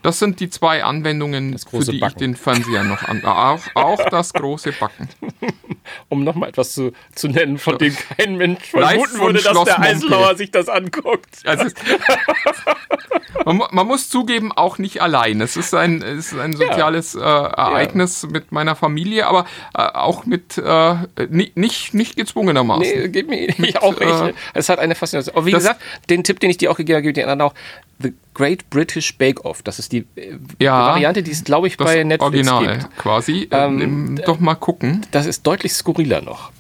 Das sind die zwei Anwendungen, für die Backen. ich den Fernseher noch an. Auch, auch das große Backen. Um nochmal etwas zu, zu nennen, von dem kein Mensch vermuten würde, dass Schloss der. Eisenhower sich das anguckt. Also es, man, man muss zugeben, auch nicht allein. Es ist ein, es ist ein soziales äh, Ereignis mit meiner Familie, aber äh, auch mit äh, ni- nicht, nicht gezwungenermaßen. Nee, geht mir ich auch äh, nicht. Es hat eine Faszination. Aber wie gesagt, den Tipp, den ich dir auch gegeben habe, gebe ich dir anderen auch. The Great British Bake Off. Das ist die äh, Ja, Variante, die es, glaube ich, bei Netflix Original gibt. quasi. Ähm, Ähm, doch mal gucken. Das ist deutlich skurriler noch.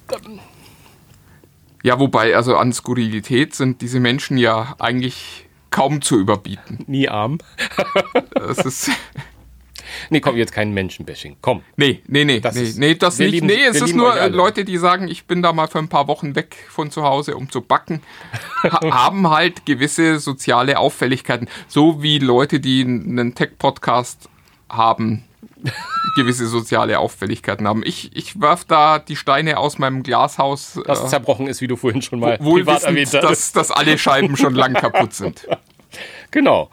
Ja, wobei, also an Skurrilität sind diese Menschen ja eigentlich kaum zu überbieten. Nie arm. Das ist. Nee, komm, jetzt kein Menschenbashing. Komm. Nee, nee, nee, Das nee, ist- nee, das nicht. lieben- nee, es ist nur. Leute, die sagen, ich bin da mal für ein paar Wochen weg von zu Hause, um zu backen, ha haben halt gewisse soziale Auffälligkeiten. So wie Leute, die einen Tech-Podcast haben, gewisse soziale Auffälligkeiten haben. Ich, ich werf da die Steine aus meinem Glashaus, Das äh, zerbrochen ist, wie du vorhin schon mal wohl privat erwähnt hattest. dass, dass alle Scheiben schon lang kaputt sind. Genau.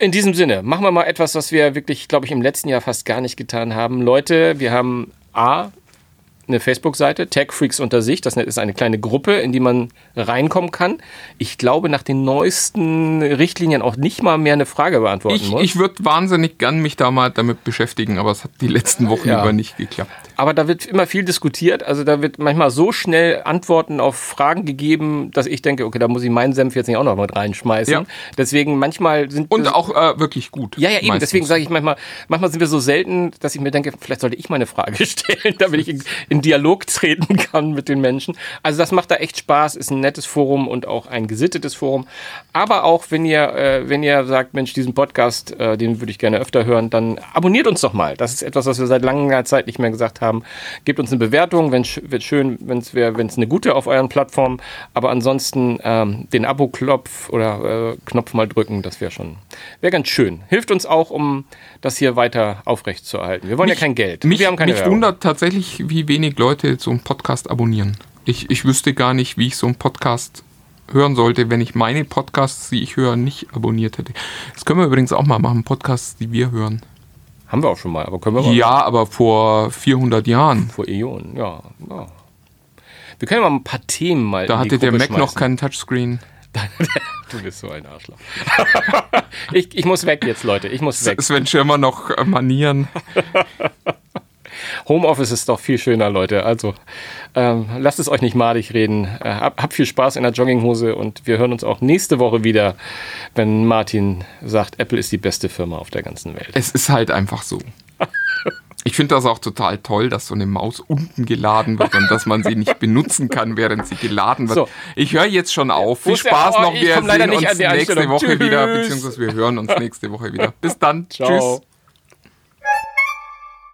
In diesem Sinne, machen wir mal etwas, was wir wirklich, glaube ich, im letzten Jahr fast gar nicht getan haben. Leute, wir haben A, eine Facebook-Seite, Tech Freaks unter sich. Das ist eine kleine Gruppe, in die man reinkommen kann. Ich glaube, nach den neuesten Richtlinien auch nicht mal mehr eine Frage beantworten Ich, muss. ich würde wahnsinnig gern mich da mal damit beschäftigen, aber es hat die letzten Wochen Ja. über nicht geklappt. Aber da wird immer viel diskutiert. Also da wird manchmal so schnell Antworten auf Fragen gegeben, dass ich denke, okay, da muss ich meinen Senf jetzt nicht auch noch mit reinschmeißen. Ja. Deswegen manchmal sind Und auch äh, wirklich gut. Ja, ja, eben. meistens. Deswegen sage ich manchmal, manchmal sind wir so selten, dass ich mir denke, vielleicht sollte ich mal eine Frage stellen, damit ich in, in Dialog treten kann mit den Menschen. Also das macht da echt Spaß, ist ein nettes Forum und auch ein gesittetes Forum. Aber auch wenn ihr, äh, wenn ihr sagt, Mensch, diesen Podcast, äh, den würde ich gerne öfter hören, dann abonniert uns doch mal. Das ist etwas, was wir seit langer Zeit nicht mehr gesagt haben. Gebt uns eine Bewertung, wenn wird schön, wenn es wäre, wenn es eine gute auf euren Plattformen. Aber ansonsten ähm, den Abo-Klopf oder äh, Knopf mal drücken, das wäre schon, wäre ganz schön. Hilft uns auch, um das hier weiter aufrechtzuerhalten. Wir wollen ja kein Geld. Mich, wir haben keine mich Werbung. wundert tatsächlich, wie wenig Leute so einen Podcast abonnieren. Ich, ich wüsste gar nicht, wie ich so einen Podcast hören sollte, wenn ich meine Podcasts, die ich höre, nicht abonniert hätte. Das können wir übrigens auch mal machen, Podcasts, die wir hören. Haben wir auch schon mal, aber können wir mal Ja, aber vor 400 Jahren. vor Äonen. Ja, ja. Wir können mal ein paar Themen mal Da hatte der Gruppe Mac noch schmeißen. keinen Touchscreen. Du bist so ein Arschloch. ich, ich muss weg jetzt, Leute. Ich muss weg. Sven Schirmer noch äh, Manieren. Homeoffice ist doch viel schöner, Leute. Also ähm, lasst es euch nicht madig reden. Äh, hab, habt viel Spaß in der Jogginghose und wir hören uns auch nächste Woche wieder, wenn Martin sagt, Apple ist die beste Firma auf der ganzen Welt. Es ist halt einfach so. Ich finde das auch total toll, dass so eine Maus unten geladen wird und dass man sie nicht benutzen kann, während sie geladen wird. So. Ich höre jetzt schon auf. Viel Spaß noch. Wir sehen uns nächste. Woche wieder, beziehungsweise wir hören uns nächste Woche wieder. Bis dann. Ciao. Tschüss.